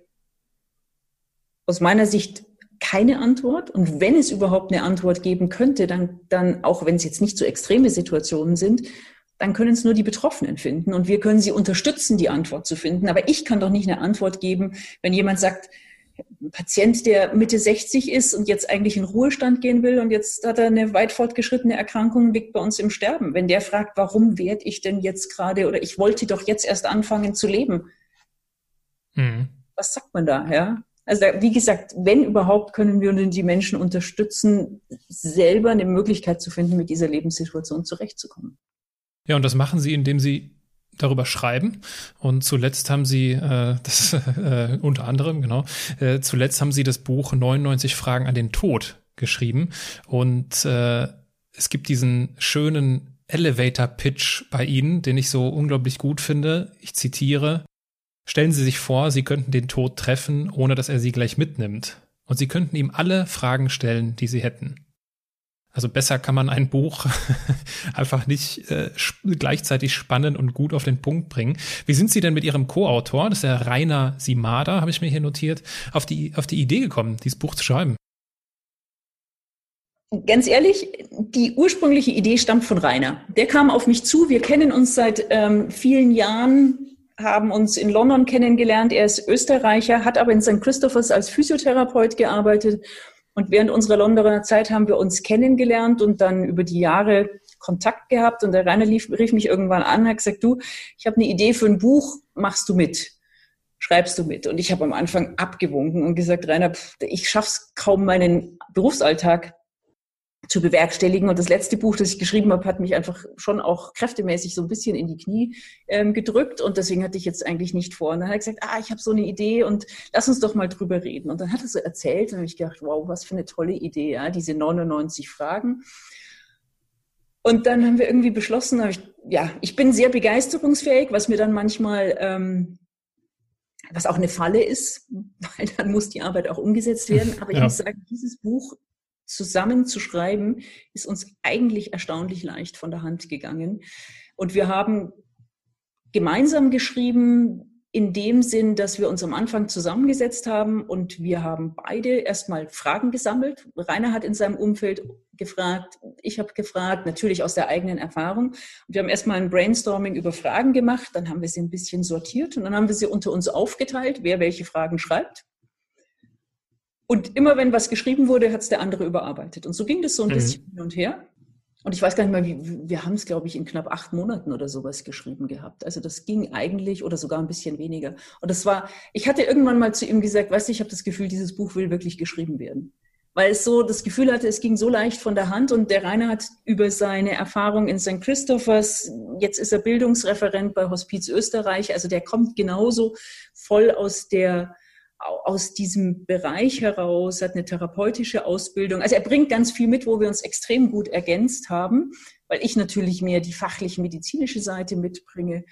aus meiner Sicht keine Antwort. Und wenn es überhaupt eine Antwort geben könnte, dann, dann auch wenn es jetzt nicht so extreme Situationen sind, dann können es nur die Betroffenen finden und wir können sie unterstützen, die Antwort zu finden. Aber ich kann doch nicht eine Antwort geben, wenn jemand sagt, ein Patient, der Mitte 60 ist und jetzt eigentlich in Ruhestand gehen will und jetzt hat er eine weit fortgeschrittene Erkrankung, liegt bei uns im Sterben. Wenn der fragt, warum werde ich denn jetzt gerade oder ich wollte doch jetzt erst anfangen zu leben. Mhm. Was sagt man da, ja? Also da, wie gesagt, wenn überhaupt, können wir die Menschen unterstützen, selber eine Möglichkeit zu finden, mit dieser Lebenssituation zurechtzukommen. Ja, und das machen sie, indem sie darüber schreiben. Und zuletzt haben sie, äh, das äh, unter anderem, genau, äh, zuletzt haben sie das Buch 99 Fragen an den Tod geschrieben. Und äh, es gibt diesen schönen Elevator Pitch bei Ihnen, den ich so unglaublich gut finde. Ich zitiere. Stellen Sie sich vor, Sie könnten den Tod treffen, ohne dass er Sie gleich mitnimmt. Und Sie könnten ihm alle Fragen stellen, die Sie hätten. Also besser kann man ein Buch einfach nicht äh, gleichzeitig spannend und gut auf den Punkt bringen. Wie sind Sie denn mit Ihrem Co-Autor, das ist der Rainer Simada, habe ich mir hier notiert, auf die, auf die Idee gekommen, dieses Buch zu schreiben? Ganz ehrlich, die ursprüngliche Idee stammt von Rainer. Der kam auf mich zu. Wir kennen uns seit ähm, vielen Jahren, haben uns in London kennengelernt. Er ist Österreicher, hat aber in St. Christophers als Physiotherapeut gearbeitet und während unserer Londoner Zeit haben wir uns kennengelernt und dann über die Jahre Kontakt gehabt. Und der Rainer lief, rief mich irgendwann an, hat gesagt, du, ich habe eine Idee für ein Buch, machst du mit? Schreibst du mit? Und ich habe am Anfang abgewunken und gesagt, Rainer, ich schaff's kaum meinen Berufsalltag zu bewerkstelligen. Und das letzte Buch, das ich geschrieben habe, hat mich einfach schon auch kräftemäßig so ein bisschen in die Knie ähm, gedrückt. Und deswegen hatte ich jetzt eigentlich nicht vor. Und dann hat er gesagt, ah, ich habe so eine Idee und lass uns doch mal drüber reden. Und dann hat er so erzählt und habe ich gedacht, wow, was für eine tolle Idee, ja, diese 99 Fragen. Und dann haben wir irgendwie beschlossen, ich, ja, ich bin sehr begeisterungsfähig, was mir dann manchmal ähm, was auch eine Falle ist, weil dann muss die Arbeit auch umgesetzt werden. Aber ich ja. muss sagen, dieses Buch zusammen zu schreiben, ist uns eigentlich erstaunlich leicht von der Hand gegangen. Und wir haben gemeinsam geschrieben, in dem Sinn, dass wir uns am Anfang zusammengesetzt haben und wir haben beide erstmal Fragen gesammelt. Rainer hat in seinem Umfeld gefragt, ich habe gefragt, natürlich aus der eigenen Erfahrung. Wir haben erstmal ein Brainstorming über Fragen gemacht, dann haben wir sie ein bisschen sortiert und dann haben wir sie unter uns aufgeteilt, wer welche Fragen schreibt. Und immer wenn was geschrieben wurde, hat es der andere überarbeitet. Und so ging das so ein mhm. bisschen hin und her. Und ich weiß gar nicht mal, wie, wir haben es, glaube ich, in knapp acht Monaten oder sowas geschrieben gehabt. Also das ging eigentlich oder sogar ein bisschen weniger. Und das war, ich hatte irgendwann mal zu ihm gesagt, weißt du, ich habe das Gefühl, dieses Buch will wirklich geschrieben werden. Weil es so das Gefühl hatte, es ging so leicht von der Hand und der Rainer hat über seine Erfahrung in St. Christophers, jetzt ist er Bildungsreferent bei Hospiz Österreich, also der kommt genauso voll aus der aus diesem Bereich heraus, hat eine therapeutische Ausbildung. Also er bringt ganz viel mit, wo wir uns extrem gut ergänzt haben, weil ich natürlich mehr die fachlich medizinische Seite mitbringe.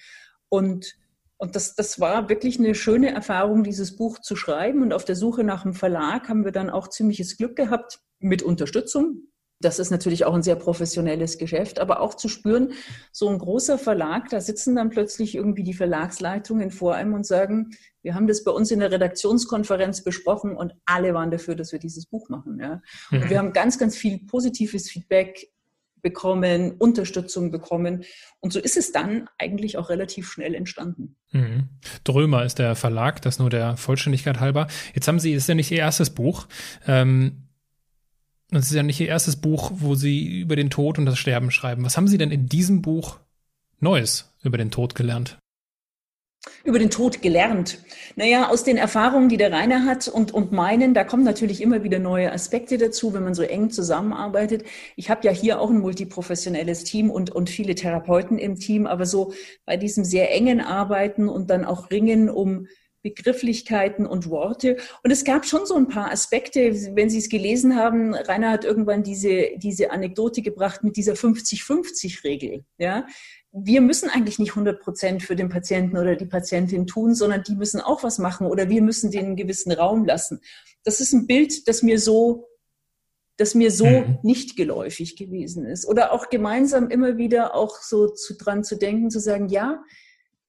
Und, und das, das war wirklich eine schöne Erfahrung, dieses Buch zu schreiben. Und auf der Suche nach einem Verlag haben wir dann auch ziemliches Glück gehabt mit Unterstützung das ist natürlich auch ein sehr professionelles Geschäft, aber auch zu spüren, so ein großer Verlag, da sitzen dann plötzlich irgendwie die Verlagsleitungen vor einem und sagen, wir haben das bei uns in der Redaktionskonferenz besprochen und alle waren dafür, dass wir dieses Buch machen. Ja. Und mhm. wir haben ganz, ganz viel positives Feedback bekommen, Unterstützung bekommen. Und so ist es dann eigentlich auch relativ schnell entstanden. Mhm. Drömer ist der Verlag, das nur der Vollständigkeit halber. Jetzt haben Sie, ist ja nicht Ihr erstes Buch. Ähm, das ist ja nicht Ihr erstes Buch, wo Sie über den Tod und das Sterben schreiben. Was haben Sie denn in diesem Buch Neues über den Tod gelernt? Über den Tod gelernt. Naja, aus den Erfahrungen, die der Rainer hat und, und meinen, da kommen natürlich immer wieder neue Aspekte dazu, wenn man so eng zusammenarbeitet. Ich habe ja hier auch ein multiprofessionelles Team und, und viele Therapeuten im Team, aber so bei diesem sehr engen Arbeiten und dann auch Ringen um Begrifflichkeiten und Worte. Und es gab schon so ein paar Aspekte, wenn Sie es gelesen haben, Rainer hat irgendwann diese, diese Anekdote gebracht mit dieser 50-50-Regel. Ja? Wir müssen eigentlich nicht 100 Prozent für den Patienten oder die Patientin tun, sondern die müssen auch was machen oder wir müssen denen einen gewissen Raum lassen. Das ist ein Bild, das mir so das mir so mhm. nicht geläufig gewesen ist. Oder auch gemeinsam immer wieder auch so zu, dran zu denken, zu sagen, ja,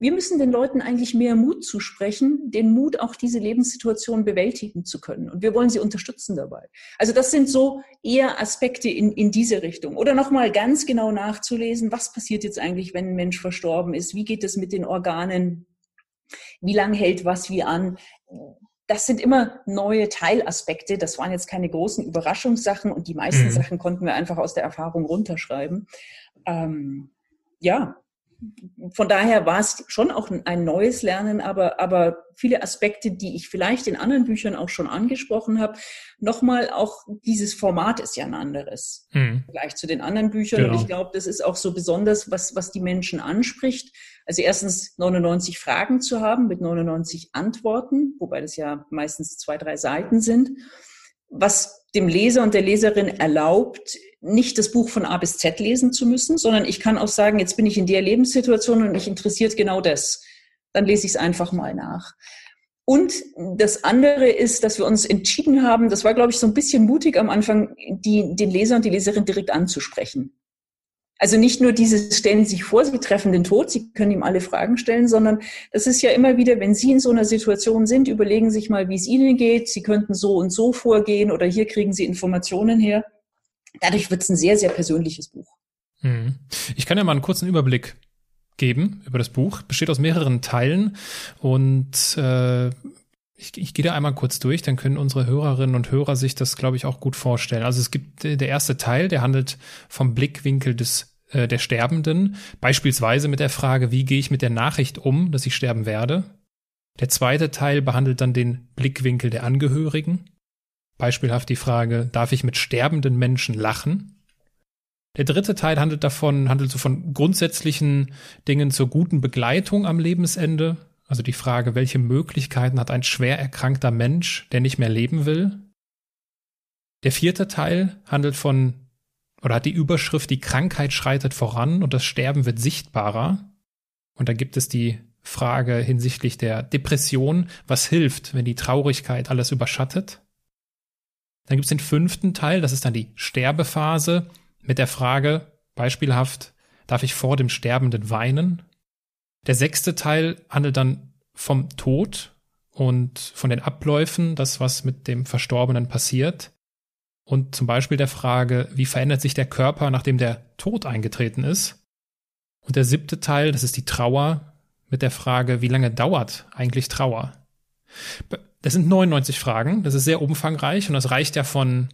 wir müssen den Leuten eigentlich mehr Mut zusprechen, den Mut, auch diese Lebenssituation bewältigen zu können. Und wir wollen sie unterstützen dabei. Also das sind so eher Aspekte in, in diese Richtung. Oder nochmal ganz genau nachzulesen, was passiert jetzt eigentlich, wenn ein Mensch verstorben ist? Wie geht es mit den Organen? Wie lange hält was wie an? Das sind immer neue Teilaspekte. Das waren jetzt keine großen Überraschungssachen und die meisten mhm. Sachen konnten wir einfach aus der Erfahrung runterschreiben. Ähm, ja, von daher war es schon auch ein neues Lernen, aber, aber viele Aspekte, die ich vielleicht in anderen Büchern auch schon angesprochen habe. Nochmal auch dieses Format ist ja ein anderes. Mhm. Gleich zu den anderen Büchern. Genau. Und ich glaube, das ist auch so besonders, was, was die Menschen anspricht. Also erstens 99 Fragen zu haben mit 99 Antworten, wobei das ja meistens zwei, drei Seiten sind. Was dem Leser und der Leserin erlaubt, nicht das Buch von A bis Z lesen zu müssen, sondern ich kann auch sagen, jetzt bin ich in der Lebenssituation und mich interessiert genau das. Dann lese ich es einfach mal nach. Und das andere ist, dass wir uns entschieden haben, das war, glaube ich, so ein bisschen mutig am Anfang, die, den Leser und die Leserin direkt anzusprechen. Also nicht nur dieses stellen Sie sich vor, Sie treffen den Tod, Sie können ihm alle Fragen stellen, sondern das ist ja immer wieder, wenn Sie in so einer Situation sind, überlegen Sie sich mal, wie es Ihnen geht. Sie könnten so und so vorgehen oder hier kriegen Sie Informationen her. Dadurch wird es ein sehr, sehr persönliches Buch. Mhm. Ich kann ja mal einen kurzen Überblick geben über das Buch. Besteht aus mehreren Teilen und äh, ich, ich gehe da einmal kurz durch, dann können unsere Hörerinnen und Hörer sich das, glaube ich, auch gut vorstellen. Also es gibt äh, der erste Teil, der handelt vom Blickwinkel des äh, der Sterbenden, beispielsweise mit der Frage, wie gehe ich mit der Nachricht um, dass ich sterben werde. Der zweite Teil behandelt dann den Blickwinkel der Angehörigen. Beispielhaft die Frage, darf ich mit sterbenden Menschen lachen? Der dritte Teil handelt davon, handelt so von grundsätzlichen Dingen zur guten Begleitung am Lebensende, also die Frage, welche Möglichkeiten hat ein schwer erkrankter Mensch, der nicht mehr leben will? Der vierte Teil handelt von oder hat die Überschrift Die Krankheit schreitet voran und das Sterben wird sichtbarer. Und da gibt es die Frage hinsichtlich der Depression, was hilft, wenn die Traurigkeit alles überschattet? Dann gibt es den fünften Teil, das ist dann die Sterbephase mit der Frage, beispielhaft, darf ich vor dem Sterbenden weinen? Der sechste Teil handelt dann vom Tod und von den Abläufen, das, was mit dem Verstorbenen passiert. Und zum Beispiel der Frage, wie verändert sich der Körper, nachdem der Tod eingetreten ist? Und der siebte Teil, das ist die Trauer, mit der Frage, wie lange dauert eigentlich Trauer? Das sind 99 Fragen, das ist sehr umfangreich und das reicht ja von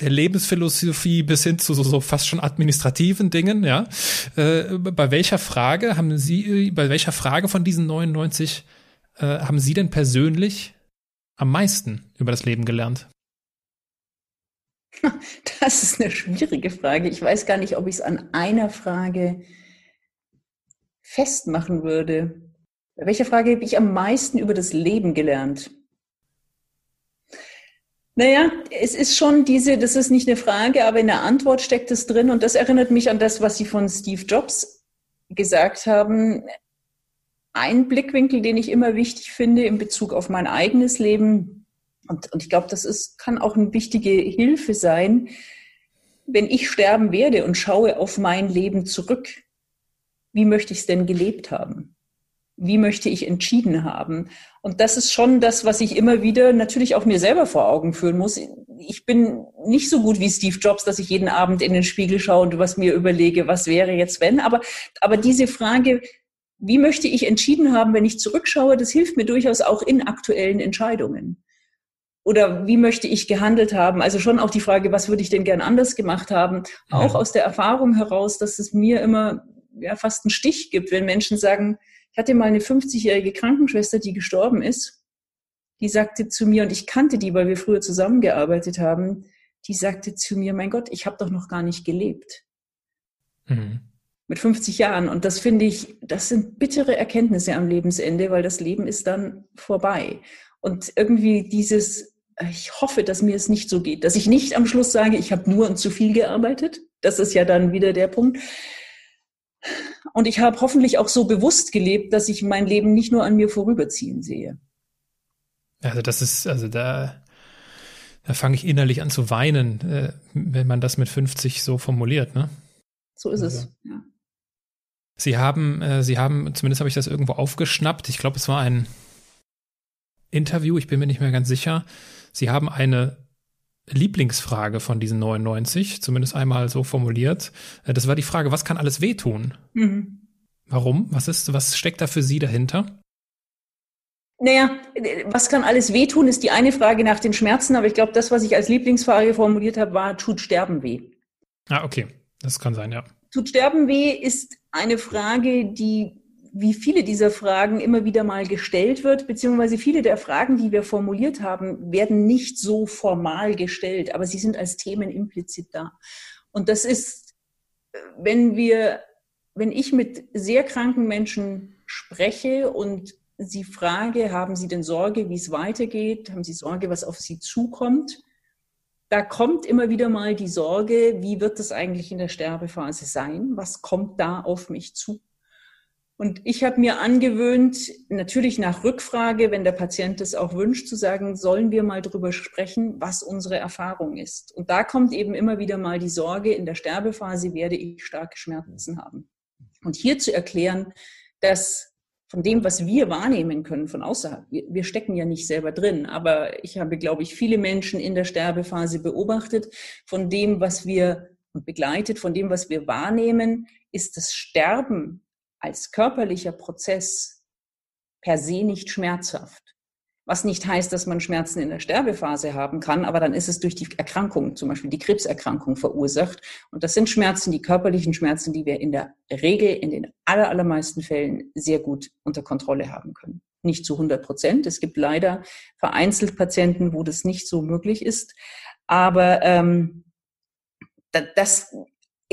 der Lebensphilosophie bis hin zu so, so fast schon administrativen Dingen, ja. Äh, bei welcher Frage haben Sie, bei welcher Frage von diesen 99 äh, haben Sie denn persönlich am meisten über das Leben gelernt? Das ist eine schwierige Frage. Ich weiß gar nicht, ob ich es an einer Frage festmachen würde. Bei welcher Frage habe ich am meisten über das Leben gelernt? Naja, es ist schon diese, das ist nicht eine Frage, aber in der Antwort steckt es drin und das erinnert mich an das, was Sie von Steve Jobs gesagt haben. Ein Blickwinkel, den ich immer wichtig finde in Bezug auf mein eigenes Leben, und, und ich glaube, das ist, kann auch eine wichtige Hilfe sein, wenn ich sterben werde und schaue auf mein Leben zurück. Wie möchte ich es denn gelebt haben? Wie möchte ich entschieden haben? Und das ist schon das, was ich immer wieder natürlich auch mir selber vor Augen führen muss. Ich bin nicht so gut wie Steve Jobs, dass ich jeden Abend in den Spiegel schaue und was mir überlege, was wäre jetzt wenn. Aber, aber diese Frage, wie möchte ich entschieden haben, wenn ich zurückschaue, das hilft mir durchaus auch in aktuellen Entscheidungen. Oder wie möchte ich gehandelt haben? Also schon auch die Frage, was würde ich denn gern anders gemacht haben? Auch aus der Erfahrung heraus, dass es mir immer ja, fast einen Stich gibt, wenn Menschen sagen, ich hatte mal eine 50-jährige Krankenschwester, die gestorben ist. Die sagte zu mir, und ich kannte die, weil wir früher zusammengearbeitet haben, die sagte zu mir, mein Gott, ich habe doch noch gar nicht gelebt. Mhm. Mit 50 Jahren. Und das finde ich, das sind bittere Erkenntnisse am Lebensende, weil das Leben ist dann vorbei. Und irgendwie dieses, ich hoffe, dass mir es nicht so geht, dass ich nicht am Schluss sage, ich habe nur und zu viel gearbeitet. Das ist ja dann wieder der Punkt. Und ich habe hoffentlich auch so bewusst gelebt, dass ich mein Leben nicht nur an mir vorüberziehen sehe. Also das ist, also da, da fange ich innerlich an zu weinen, äh, wenn man das mit 50 so formuliert, ne? So ist also. es, ja. Sie haben, äh, Sie haben, zumindest habe ich das irgendwo aufgeschnappt. Ich glaube, es war ein Interview, ich bin mir nicht mehr ganz sicher. Sie haben eine Lieblingsfrage von diesen 99, zumindest einmal so formuliert. Äh, das war die Frage, was kann alles wehtun? Mhm. Warum? Was ist, was steckt da für Sie dahinter? Naja, was kann alles wehtun, ist die eine Frage nach den Schmerzen, aber ich glaube, das, was ich als Lieblingsfrage formuliert habe, war, tut Sterben weh? Ah, okay. Das kann sein, ja. Tut Sterben weh ist eine Frage, die wie viele dieser Fragen immer wieder mal gestellt wird, beziehungsweise viele der Fragen, die wir formuliert haben, werden nicht so formal gestellt, aber sie sind als Themen implizit da. Und das ist, wenn wir, wenn ich mit sehr kranken Menschen spreche und sie frage, haben sie denn Sorge, wie es weitergeht? Haben sie Sorge, was auf sie zukommt? da kommt immer wieder mal die Sorge, wie wird es eigentlich in der Sterbephase sein? Was kommt da auf mich zu? Und ich habe mir angewöhnt, natürlich nach Rückfrage, wenn der Patient es auch wünscht, zu sagen, sollen wir mal drüber sprechen, was unsere Erfahrung ist. Und da kommt eben immer wieder mal die Sorge, in der Sterbephase werde ich starke Schmerzen haben. Und hier zu erklären, dass von dem, was wir wahrnehmen können von außerhalb. Wir, wir, stecken ja nicht selber drin, aber ich habe, glaube ich, viele Menschen in der Sterbephase beobachtet. Von dem, was wir begleitet, von dem, was wir wahrnehmen, ist das Sterben als körperlicher Prozess per se nicht schmerzhaft. Was nicht heißt, dass man Schmerzen in der Sterbephase haben kann, aber dann ist es durch die Erkrankung, zum Beispiel die Krebserkrankung verursacht. Und das sind Schmerzen, die körperlichen Schmerzen, die wir in der Regel, in den allermeisten Fällen sehr gut unter Kontrolle haben können. Nicht zu 100 Prozent. Es gibt leider vereinzelt Patienten, wo das nicht so möglich ist. Aber ähm, das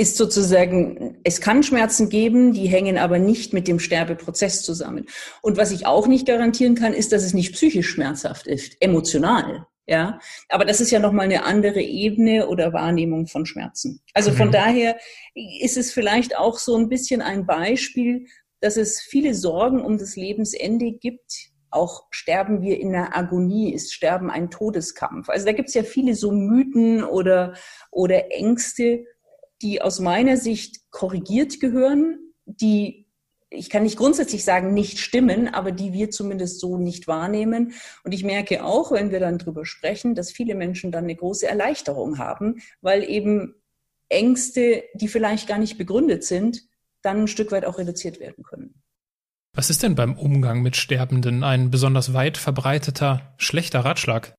ist sozusagen, es kann Schmerzen geben, die hängen aber nicht mit dem Sterbeprozess zusammen. Und was ich auch nicht garantieren kann, ist, dass es nicht psychisch schmerzhaft ist, emotional. Ja, aber das ist ja nochmal eine andere Ebene oder Wahrnehmung von Schmerzen. Also von mhm. daher ist es vielleicht auch so ein bisschen ein Beispiel, dass es viele Sorgen um das Lebensende gibt. Auch sterben wir in der Agonie, ist Sterben ein Todeskampf. Also da gibt es ja viele so Mythen oder, oder Ängste, die aus meiner Sicht korrigiert gehören, die ich kann nicht grundsätzlich sagen, nicht stimmen, aber die wir zumindest so nicht wahrnehmen. Und ich merke auch, wenn wir dann drüber sprechen, dass viele Menschen dann eine große Erleichterung haben, weil eben Ängste, die vielleicht gar nicht begründet sind, dann ein Stück weit auch reduziert werden können. Was ist denn beim Umgang mit Sterbenden ein besonders weit verbreiteter schlechter Ratschlag?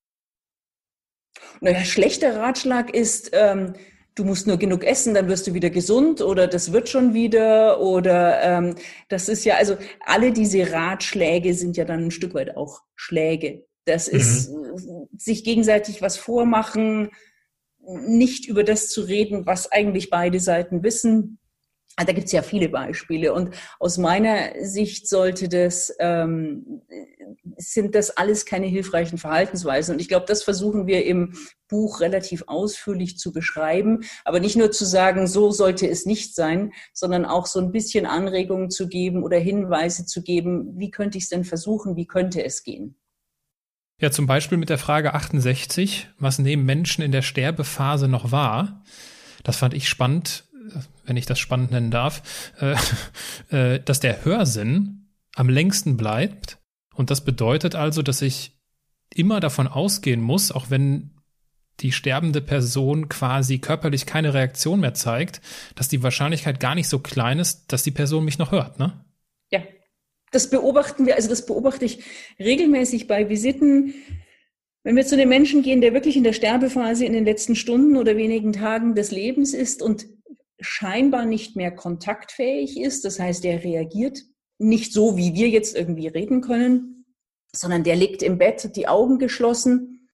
Naja, schlechter Ratschlag ist, ähm, du musst nur genug essen, dann wirst du wieder gesund oder das wird schon wieder oder ähm, das ist ja, also alle diese Ratschläge sind ja dann ein Stück weit auch Schläge. Das mhm. ist sich gegenseitig was vormachen, nicht über das zu reden, was eigentlich beide Seiten wissen. Ah, da gibt es ja viele Beispiele und aus meiner Sicht sollte das ähm, sind das alles keine hilfreichen Verhaltensweisen und ich glaube, das versuchen wir im Buch relativ ausführlich zu beschreiben, aber nicht nur zu sagen, so sollte es nicht sein, sondern auch so ein bisschen Anregungen zu geben oder Hinweise zu geben, wie könnte ich es denn versuchen, wie könnte es gehen. Ja, zum Beispiel mit der Frage 68, was nehmen Menschen in der Sterbephase noch wahr? Das fand ich spannend wenn ich das spannend nennen darf, äh, äh, dass der Hörsinn am längsten bleibt. Und das bedeutet also, dass ich immer davon ausgehen muss, auch wenn die sterbende Person quasi körperlich keine Reaktion mehr zeigt, dass die Wahrscheinlichkeit gar nicht so klein ist, dass die Person mich noch hört, ne? Ja. Das beobachten wir, also das beobachte ich regelmäßig bei Visiten. Wenn wir zu den Menschen gehen, der wirklich in der Sterbephase in den letzten Stunden oder wenigen Tagen des Lebens ist und scheinbar nicht mehr kontaktfähig ist. Das heißt, er reagiert nicht so, wie wir jetzt irgendwie reden können, sondern der liegt im Bett, die Augen geschlossen.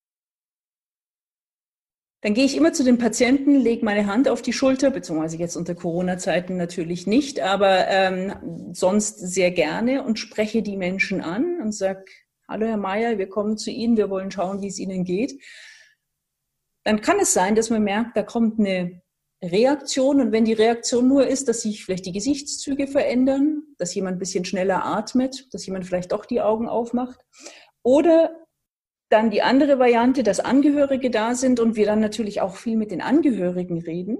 Dann gehe ich immer zu den Patienten, lege meine Hand auf die Schulter, beziehungsweise jetzt unter Corona-Zeiten natürlich nicht, aber ähm, sonst sehr gerne und spreche die Menschen an und sage, hallo Herr Mayer, wir kommen zu Ihnen, wir wollen schauen, wie es Ihnen geht. Dann kann es sein, dass man merkt, da kommt eine Reaktion. Und wenn die Reaktion nur ist, dass sich vielleicht die Gesichtszüge verändern, dass jemand ein bisschen schneller atmet, dass jemand vielleicht doch die Augen aufmacht. Oder dann die andere Variante, dass Angehörige da sind und wir dann natürlich auch viel mit den Angehörigen reden,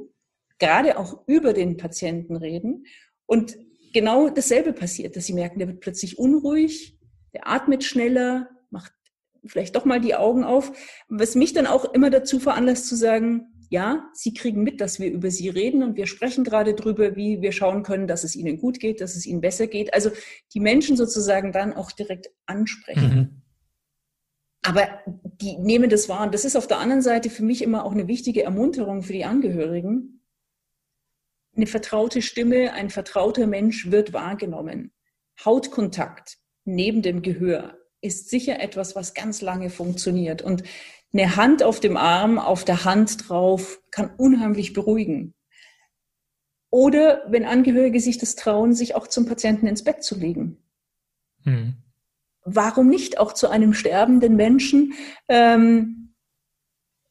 gerade auch über den Patienten reden. Und genau dasselbe passiert, dass sie merken, der wird plötzlich unruhig, der atmet schneller, macht vielleicht doch mal die Augen auf. Was mich dann auch immer dazu veranlasst zu sagen, ja, Sie kriegen mit, dass wir über Sie reden und wir sprechen gerade drüber, wie wir schauen können, dass es Ihnen gut geht, dass es Ihnen besser geht. Also die Menschen sozusagen dann auch direkt ansprechen. Mhm. Aber die nehmen das wahr. Und das ist auf der anderen Seite für mich immer auch eine wichtige Ermunterung für die Angehörigen. Eine vertraute Stimme, ein vertrauter Mensch wird wahrgenommen. Hautkontakt neben dem Gehör ist sicher etwas, was ganz lange funktioniert. Und eine Hand auf dem Arm, auf der Hand drauf, kann unheimlich beruhigen. Oder wenn Angehörige sich das trauen, sich auch zum Patienten ins Bett zu legen. Mhm. Warum nicht auch zu einem sterbenden Menschen? Ähm,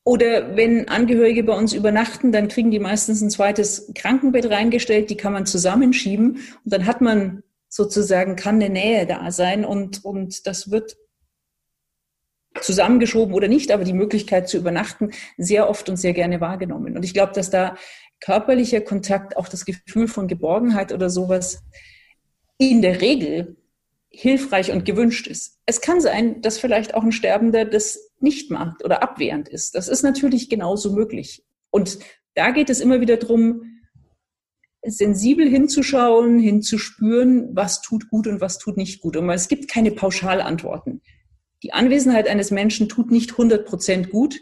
Oder wenn Angehörige bei uns übernachten, dann kriegen die meistens ein zweites Krankenbett reingestellt, die kann man zusammenschieben und dann hat man sozusagen, kann eine Nähe da sein und, und das wird zusammengeschoben oder nicht, aber die Möglichkeit zu übernachten sehr oft und sehr gerne wahrgenommen. Und ich glaube, dass da körperlicher Kontakt, auch das Gefühl von Geborgenheit oder sowas in der Regel hilfreich und gewünscht ist. Es kann sein, dass vielleicht auch ein Sterbender das nicht macht oder abwehrend ist. Das ist natürlich genauso möglich. Und da geht es immer wieder darum, sensibel hinzuschauen, hinzuspüren, was tut gut und was tut nicht gut. Und es gibt keine Pauschalantworten. Die Anwesenheit eines Menschen tut nicht 100 Prozent gut.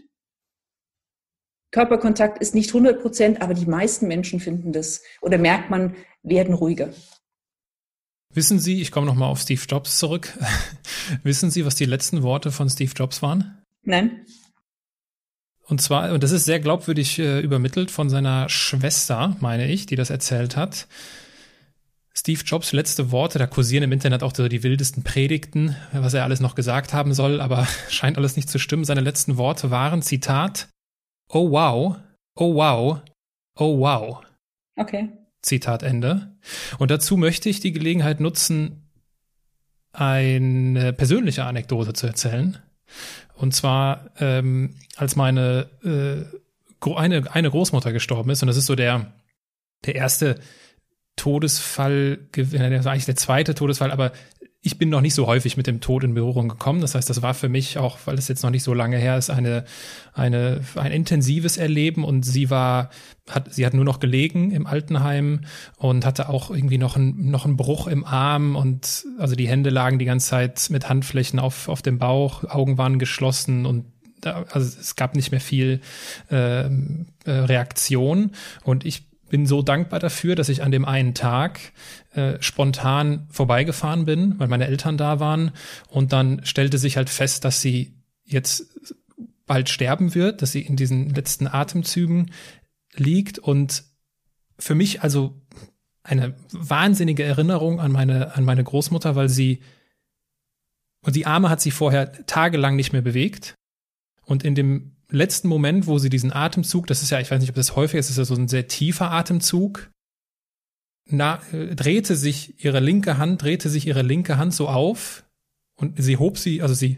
Körperkontakt ist nicht 100 Prozent, aber die meisten Menschen finden das oder merkt man, werden ruhiger. Wissen Sie, ich komme nochmal auf Steve Jobs zurück. Wissen Sie, was die letzten Worte von Steve Jobs waren? Nein. Und zwar, und das ist sehr glaubwürdig äh, übermittelt von seiner Schwester, meine ich, die das erzählt hat. Steve Jobs letzte Worte, da kursieren im Internet auch so die wildesten Predigten, was er alles noch gesagt haben soll, aber scheint alles nicht zu stimmen. Seine letzten Worte waren, Zitat, Oh wow, oh wow, oh wow. Okay. Zitat Ende. Und dazu möchte ich die Gelegenheit nutzen, eine persönliche Anekdote zu erzählen. Und zwar, ähm, als meine äh, eine, eine Großmutter gestorben ist, und das ist so der, der erste Todesfall, das war eigentlich der zweite Todesfall, aber ich bin noch nicht so häufig mit dem Tod in Berührung gekommen. Das heißt, das war für mich auch, weil es jetzt noch nicht so lange her ist, eine, eine, ein intensives Erleben. Und sie war, hat, sie hat nur noch gelegen im Altenheim und hatte auch irgendwie noch, ein, noch einen Bruch im Arm. Und also die Hände lagen die ganze Zeit mit Handflächen auf, auf dem Bauch, Augen waren geschlossen und da, also es gab nicht mehr viel äh, äh, Reaktion. Und ich bin so dankbar dafür, dass ich an dem einen Tag äh, spontan vorbeigefahren bin, weil meine Eltern da waren. Und dann stellte sich halt fest, dass sie jetzt bald sterben wird, dass sie in diesen letzten Atemzügen liegt. Und für mich also eine wahnsinnige Erinnerung an meine, an meine Großmutter, weil sie, und die Arme hat sie vorher tagelang nicht mehr bewegt. Und in dem letzten Moment, wo sie diesen Atemzug, das ist ja, ich weiß nicht, ob das häufig ist, ist ja so ein sehr tiefer Atemzug, na, äh, drehte sich ihre linke Hand, drehte sich ihre linke Hand so auf und sie hob sie, also sie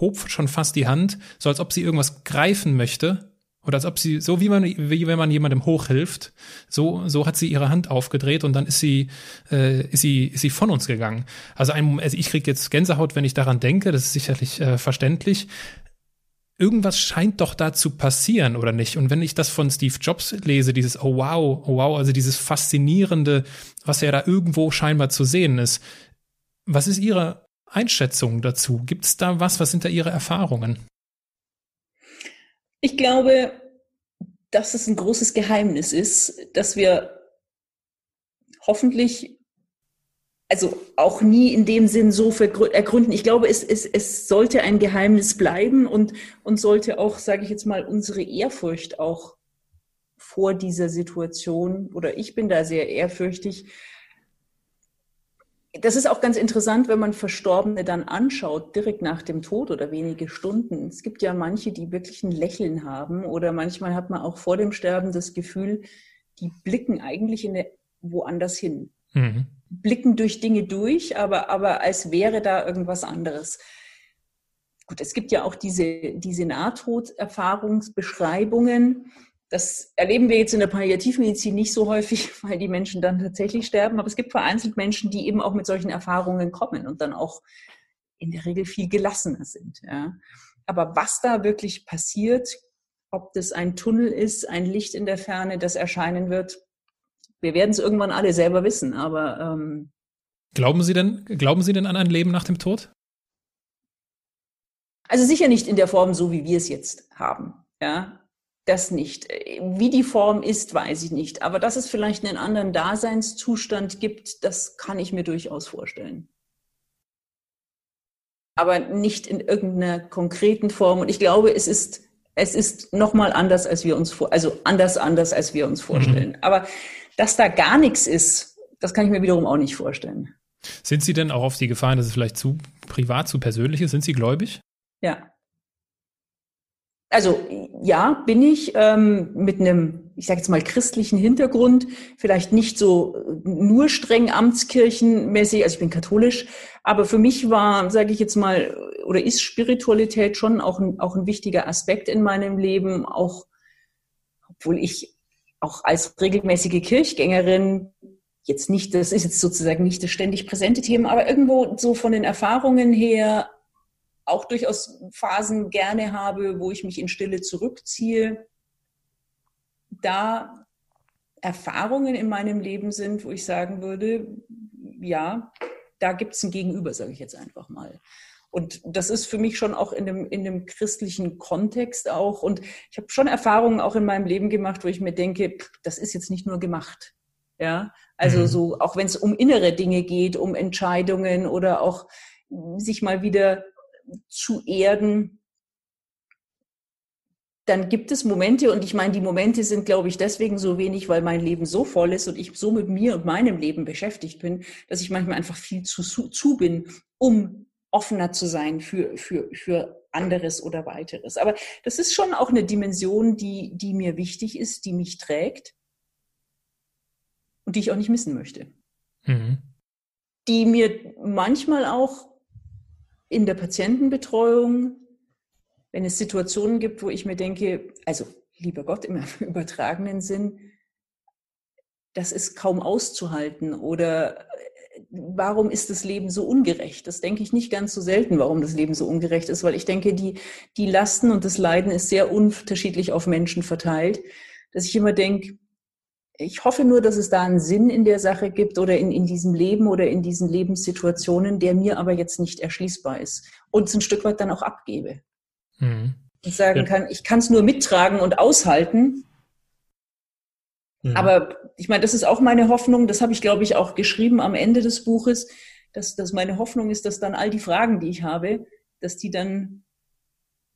hob schon fast die Hand, so als ob sie irgendwas greifen möchte oder als ob sie, so wie man, wie wenn man jemandem hochhilft, so, so hat sie ihre Hand aufgedreht und dann ist sie, äh, ist sie, ist sie von uns gegangen. Also, ein, also ich krieg jetzt Gänsehaut, wenn ich daran denke, das ist sicherlich äh, verständlich irgendwas scheint doch da zu passieren, oder nicht? Und wenn ich das von Steve Jobs lese, dieses Oh wow, oh wow, also dieses Faszinierende, was ja da irgendwo scheinbar zu sehen ist, was ist Ihre Einschätzung dazu? Gibt es da was? Was sind da Ihre Erfahrungen? Ich glaube, dass es ein großes Geheimnis ist, dass wir hoffentlich also auch nie in dem Sinn so ergründen. Ich glaube, es, es, es sollte ein Geheimnis bleiben und, und sollte auch, sage ich jetzt mal, unsere Ehrfurcht auch vor dieser Situation, oder ich bin da sehr ehrfürchtig. Das ist auch ganz interessant, wenn man Verstorbene dann anschaut, direkt nach dem Tod oder wenige Stunden. Es gibt ja manche, die wirklich ein Lächeln haben oder manchmal hat man auch vor dem Sterben das Gefühl, die blicken eigentlich in eine, woanders hin. Mhm blicken durch Dinge durch, aber, aber als wäre da irgendwas anderes. Gut, es gibt ja auch diese, diese Nahtoderfahrungsbeschreibungen. Das erleben wir jetzt in der Palliativmedizin nicht so häufig, weil die Menschen dann tatsächlich sterben. Aber es gibt vereinzelt Menschen, die eben auch mit solchen Erfahrungen kommen und dann auch in der Regel viel gelassener sind. Ja. Aber was da wirklich passiert, ob das ein Tunnel ist, ein Licht in der Ferne, das erscheinen wird, wir werden es irgendwann alle selber wissen, aber ähm, Glauben Sie denn, glauben Sie denn an ein Leben nach dem Tod? Also sicher nicht in der Form, so wie wir es jetzt haben. Ja, das nicht. Wie die Form ist, weiß ich nicht. Aber dass es vielleicht einen anderen Daseinszustand gibt, das kann ich mir durchaus vorstellen. Aber nicht in irgendeiner konkreten Form. Und ich glaube, es ist, es ist nochmal anders, als wir uns vor, also anders, anders, als wir uns vorstellen. Mhm. Aber dass da gar nichts ist, das kann ich mir wiederum auch nicht vorstellen. Sind Sie denn auch auf die Gefahr, dass es vielleicht zu privat, zu persönlich ist? Sind Sie gläubig? Ja. also ja, bin ich ähm, mit einem, ich sage jetzt mal, christlichen Hintergrund, vielleicht nicht so nur streng amtskirchenmäßig, also ich bin katholisch, aber für mich war, sage ich jetzt mal, oder ist Spiritualität schon auch ein, auch ein wichtiger Aspekt in meinem Leben, auch obwohl ich auch als regelmäßige Kirchgängerin jetzt nicht, das ist jetzt sozusagen nicht das ständig präsente Thema, aber irgendwo so von den Erfahrungen her auch durchaus Phasen gerne habe, wo ich mich in Stille zurückziehe, da Erfahrungen in meinem Leben sind, wo ich sagen würde, ja, da gibt es ein Gegenüber, sage ich jetzt einfach mal. Und das ist für mich schon auch in dem, in dem christlichen Kontext auch. Und ich habe schon Erfahrungen auch in meinem Leben gemacht, wo ich mir denke, das ist jetzt nicht nur gemacht. Ja, also mhm. so, auch wenn es um innere Dinge geht, um Entscheidungen oder auch sich mal wieder zu erden, dann gibt es Momente, und ich meine, die Momente sind, glaube ich, deswegen so wenig, weil mein Leben so voll ist und ich so mit mir und meinem Leben beschäftigt bin, dass ich manchmal einfach viel zu, zu bin, um offener zu sein für, für, für anderes oder weiteres. Aber das ist schon auch eine Dimension, die, die mir wichtig ist, die mich trägt und die ich auch nicht missen möchte. Mhm. Die mir manchmal auch in der Patientenbetreuung, wenn es Situationen gibt, wo ich mir denke, also lieber Gott im übertragenen Sinn, das ist kaum auszuhalten oder warum ist das Leben so ungerecht? Das denke ich nicht ganz so selten, warum das Leben so ungerecht ist, weil ich denke, die, die Lasten und das Leiden ist sehr unterschiedlich auf Menschen verteilt, dass ich immer denke, ich hoffe nur, dass es da einen Sinn in der Sache gibt oder in, in diesem Leben oder in diesen Lebenssituationen, der mir aber jetzt nicht erschließbar ist und es ein Stück weit dann auch abgebe. Mhm. Und sagen ja. kann, ich kann es nur mittragen und aushalten. Mhm. Aber ich meine, das ist auch meine Hoffnung, das habe ich, glaube ich, auch geschrieben am Ende des Buches, dass, dass meine Hoffnung ist, dass dann all die Fragen, die ich habe, dass die dann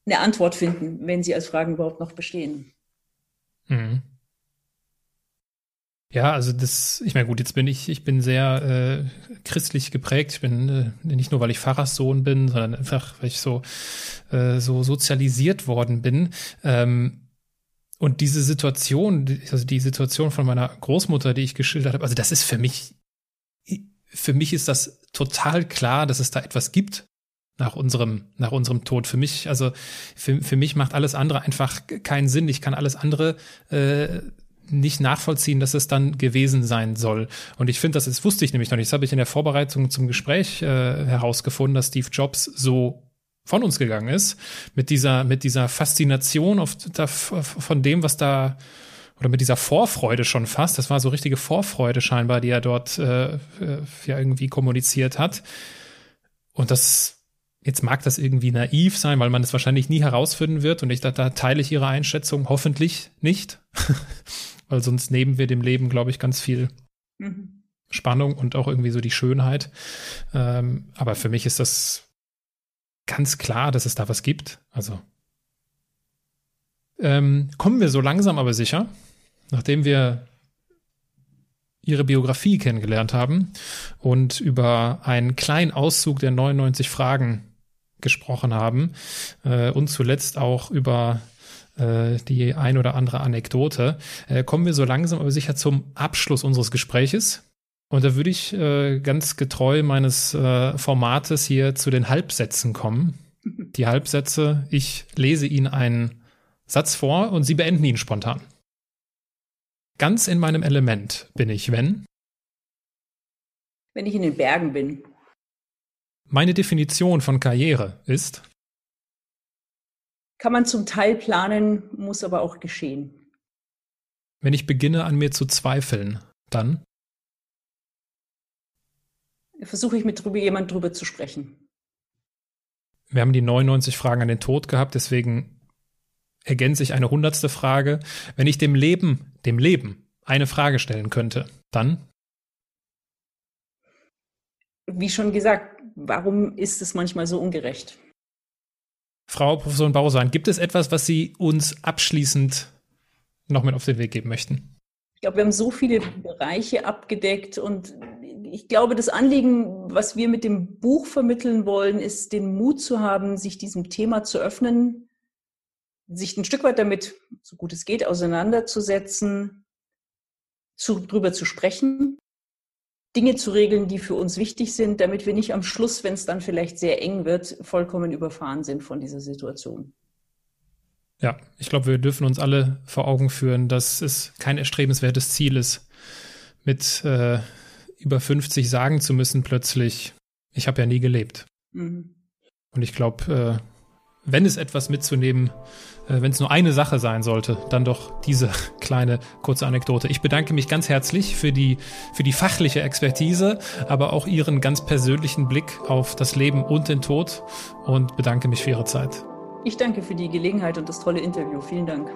eine Antwort finden, wenn sie als Fragen überhaupt noch bestehen. Mhm. Ja, also das, ich meine, gut, jetzt bin ich, ich bin sehr äh, christlich geprägt. Ich bin äh, nicht nur, weil ich Pfarrerssohn bin, sondern einfach, weil ich so, äh, so sozialisiert worden bin. Ähm, und diese Situation, also die Situation von meiner Großmutter, die ich geschildert habe, also das ist für mich, für mich ist das total klar, dass es da etwas gibt nach unserem, nach unserem Tod. Für mich, also für, für mich macht alles andere einfach keinen Sinn. Ich kann alles andere äh, nicht nachvollziehen, dass es dann gewesen sein soll. Und ich finde, das, das wusste ich nämlich noch nicht. Das habe ich in der Vorbereitung zum Gespräch äh, herausgefunden, dass Steve Jobs so von uns gegangen ist, mit dieser, mit dieser Faszination auf, da, von dem, was da, oder mit dieser Vorfreude schon fast, das war so richtige Vorfreude scheinbar, die er dort äh, äh ja irgendwie kommuniziert hat. Und das, jetzt mag das irgendwie naiv sein, weil man es wahrscheinlich nie herausfinden wird und ich, da, da teile ich ihre Einschätzung hoffentlich nicht. weil sonst nehmen wir dem Leben, glaube ich, ganz viel mhm. Spannung und auch irgendwie so die Schönheit. Ähm, aber für mich ist das ganz klar, dass es da was gibt. Also ähm, kommen wir so langsam aber sicher, nachdem wir ihre Biografie kennengelernt haben und über einen kleinen Auszug der 99 Fragen gesprochen haben äh, und zuletzt auch über äh, die ein oder andere Anekdote. Äh, kommen wir so langsam aber sicher zum Abschluss unseres Gespräches. Und da würde ich äh, ganz getreu meines äh, Formates hier zu den Halbsätzen kommen. Die Halbsätze, ich lese Ihnen einen Satz vor und Sie beenden ihn spontan. Ganz in meinem Element bin ich, wenn? Wenn ich in den Bergen bin. Meine Definition von Karriere ist? kann man zum Teil planen, muss aber auch geschehen. Wenn ich beginne an mir zu zweifeln, dann? Versuche ich mit drüber, jemand drüber zu sprechen. Wir haben die 99 Fragen an den Tod gehabt, deswegen ergänze ich eine hundertste Frage. Wenn ich dem Leben, dem Leben, eine Frage stellen könnte, dann? Wie schon gesagt, warum ist es manchmal so ungerecht? Frau Professorin Bausan, gibt es etwas, was Sie uns abschließend noch mit auf den Weg geben möchten? Ich glaube, wir haben so viele Bereiche abgedeckt und ich glaube, das Anliegen, was wir mit dem Buch vermitteln wollen, ist den Mut zu haben, sich diesem Thema zu öffnen, sich ein Stück weit damit, so gut es geht, auseinanderzusetzen, zu, drüber zu sprechen, Dinge zu regeln, die für uns wichtig sind, damit wir nicht am Schluss, wenn es dann vielleicht sehr eng wird, vollkommen überfahren sind von dieser Situation. Ja, ich glaube, wir dürfen uns alle vor Augen führen, dass es kein erstrebenswertes Ziel ist, mit äh, über 50 sagen zu müssen plötzlich, ich habe ja nie gelebt. Mhm. Und ich glaube, äh, wenn es etwas mitzunehmen, äh, wenn es nur eine Sache sein sollte, dann doch diese kleine kurze Anekdote. Ich bedanke mich ganz herzlich für die, für die fachliche Expertise, aber auch Ihren ganz persönlichen Blick auf das Leben und den Tod und bedanke mich für Ihre Zeit. Ich danke für die Gelegenheit und das tolle Interview. Vielen Dank.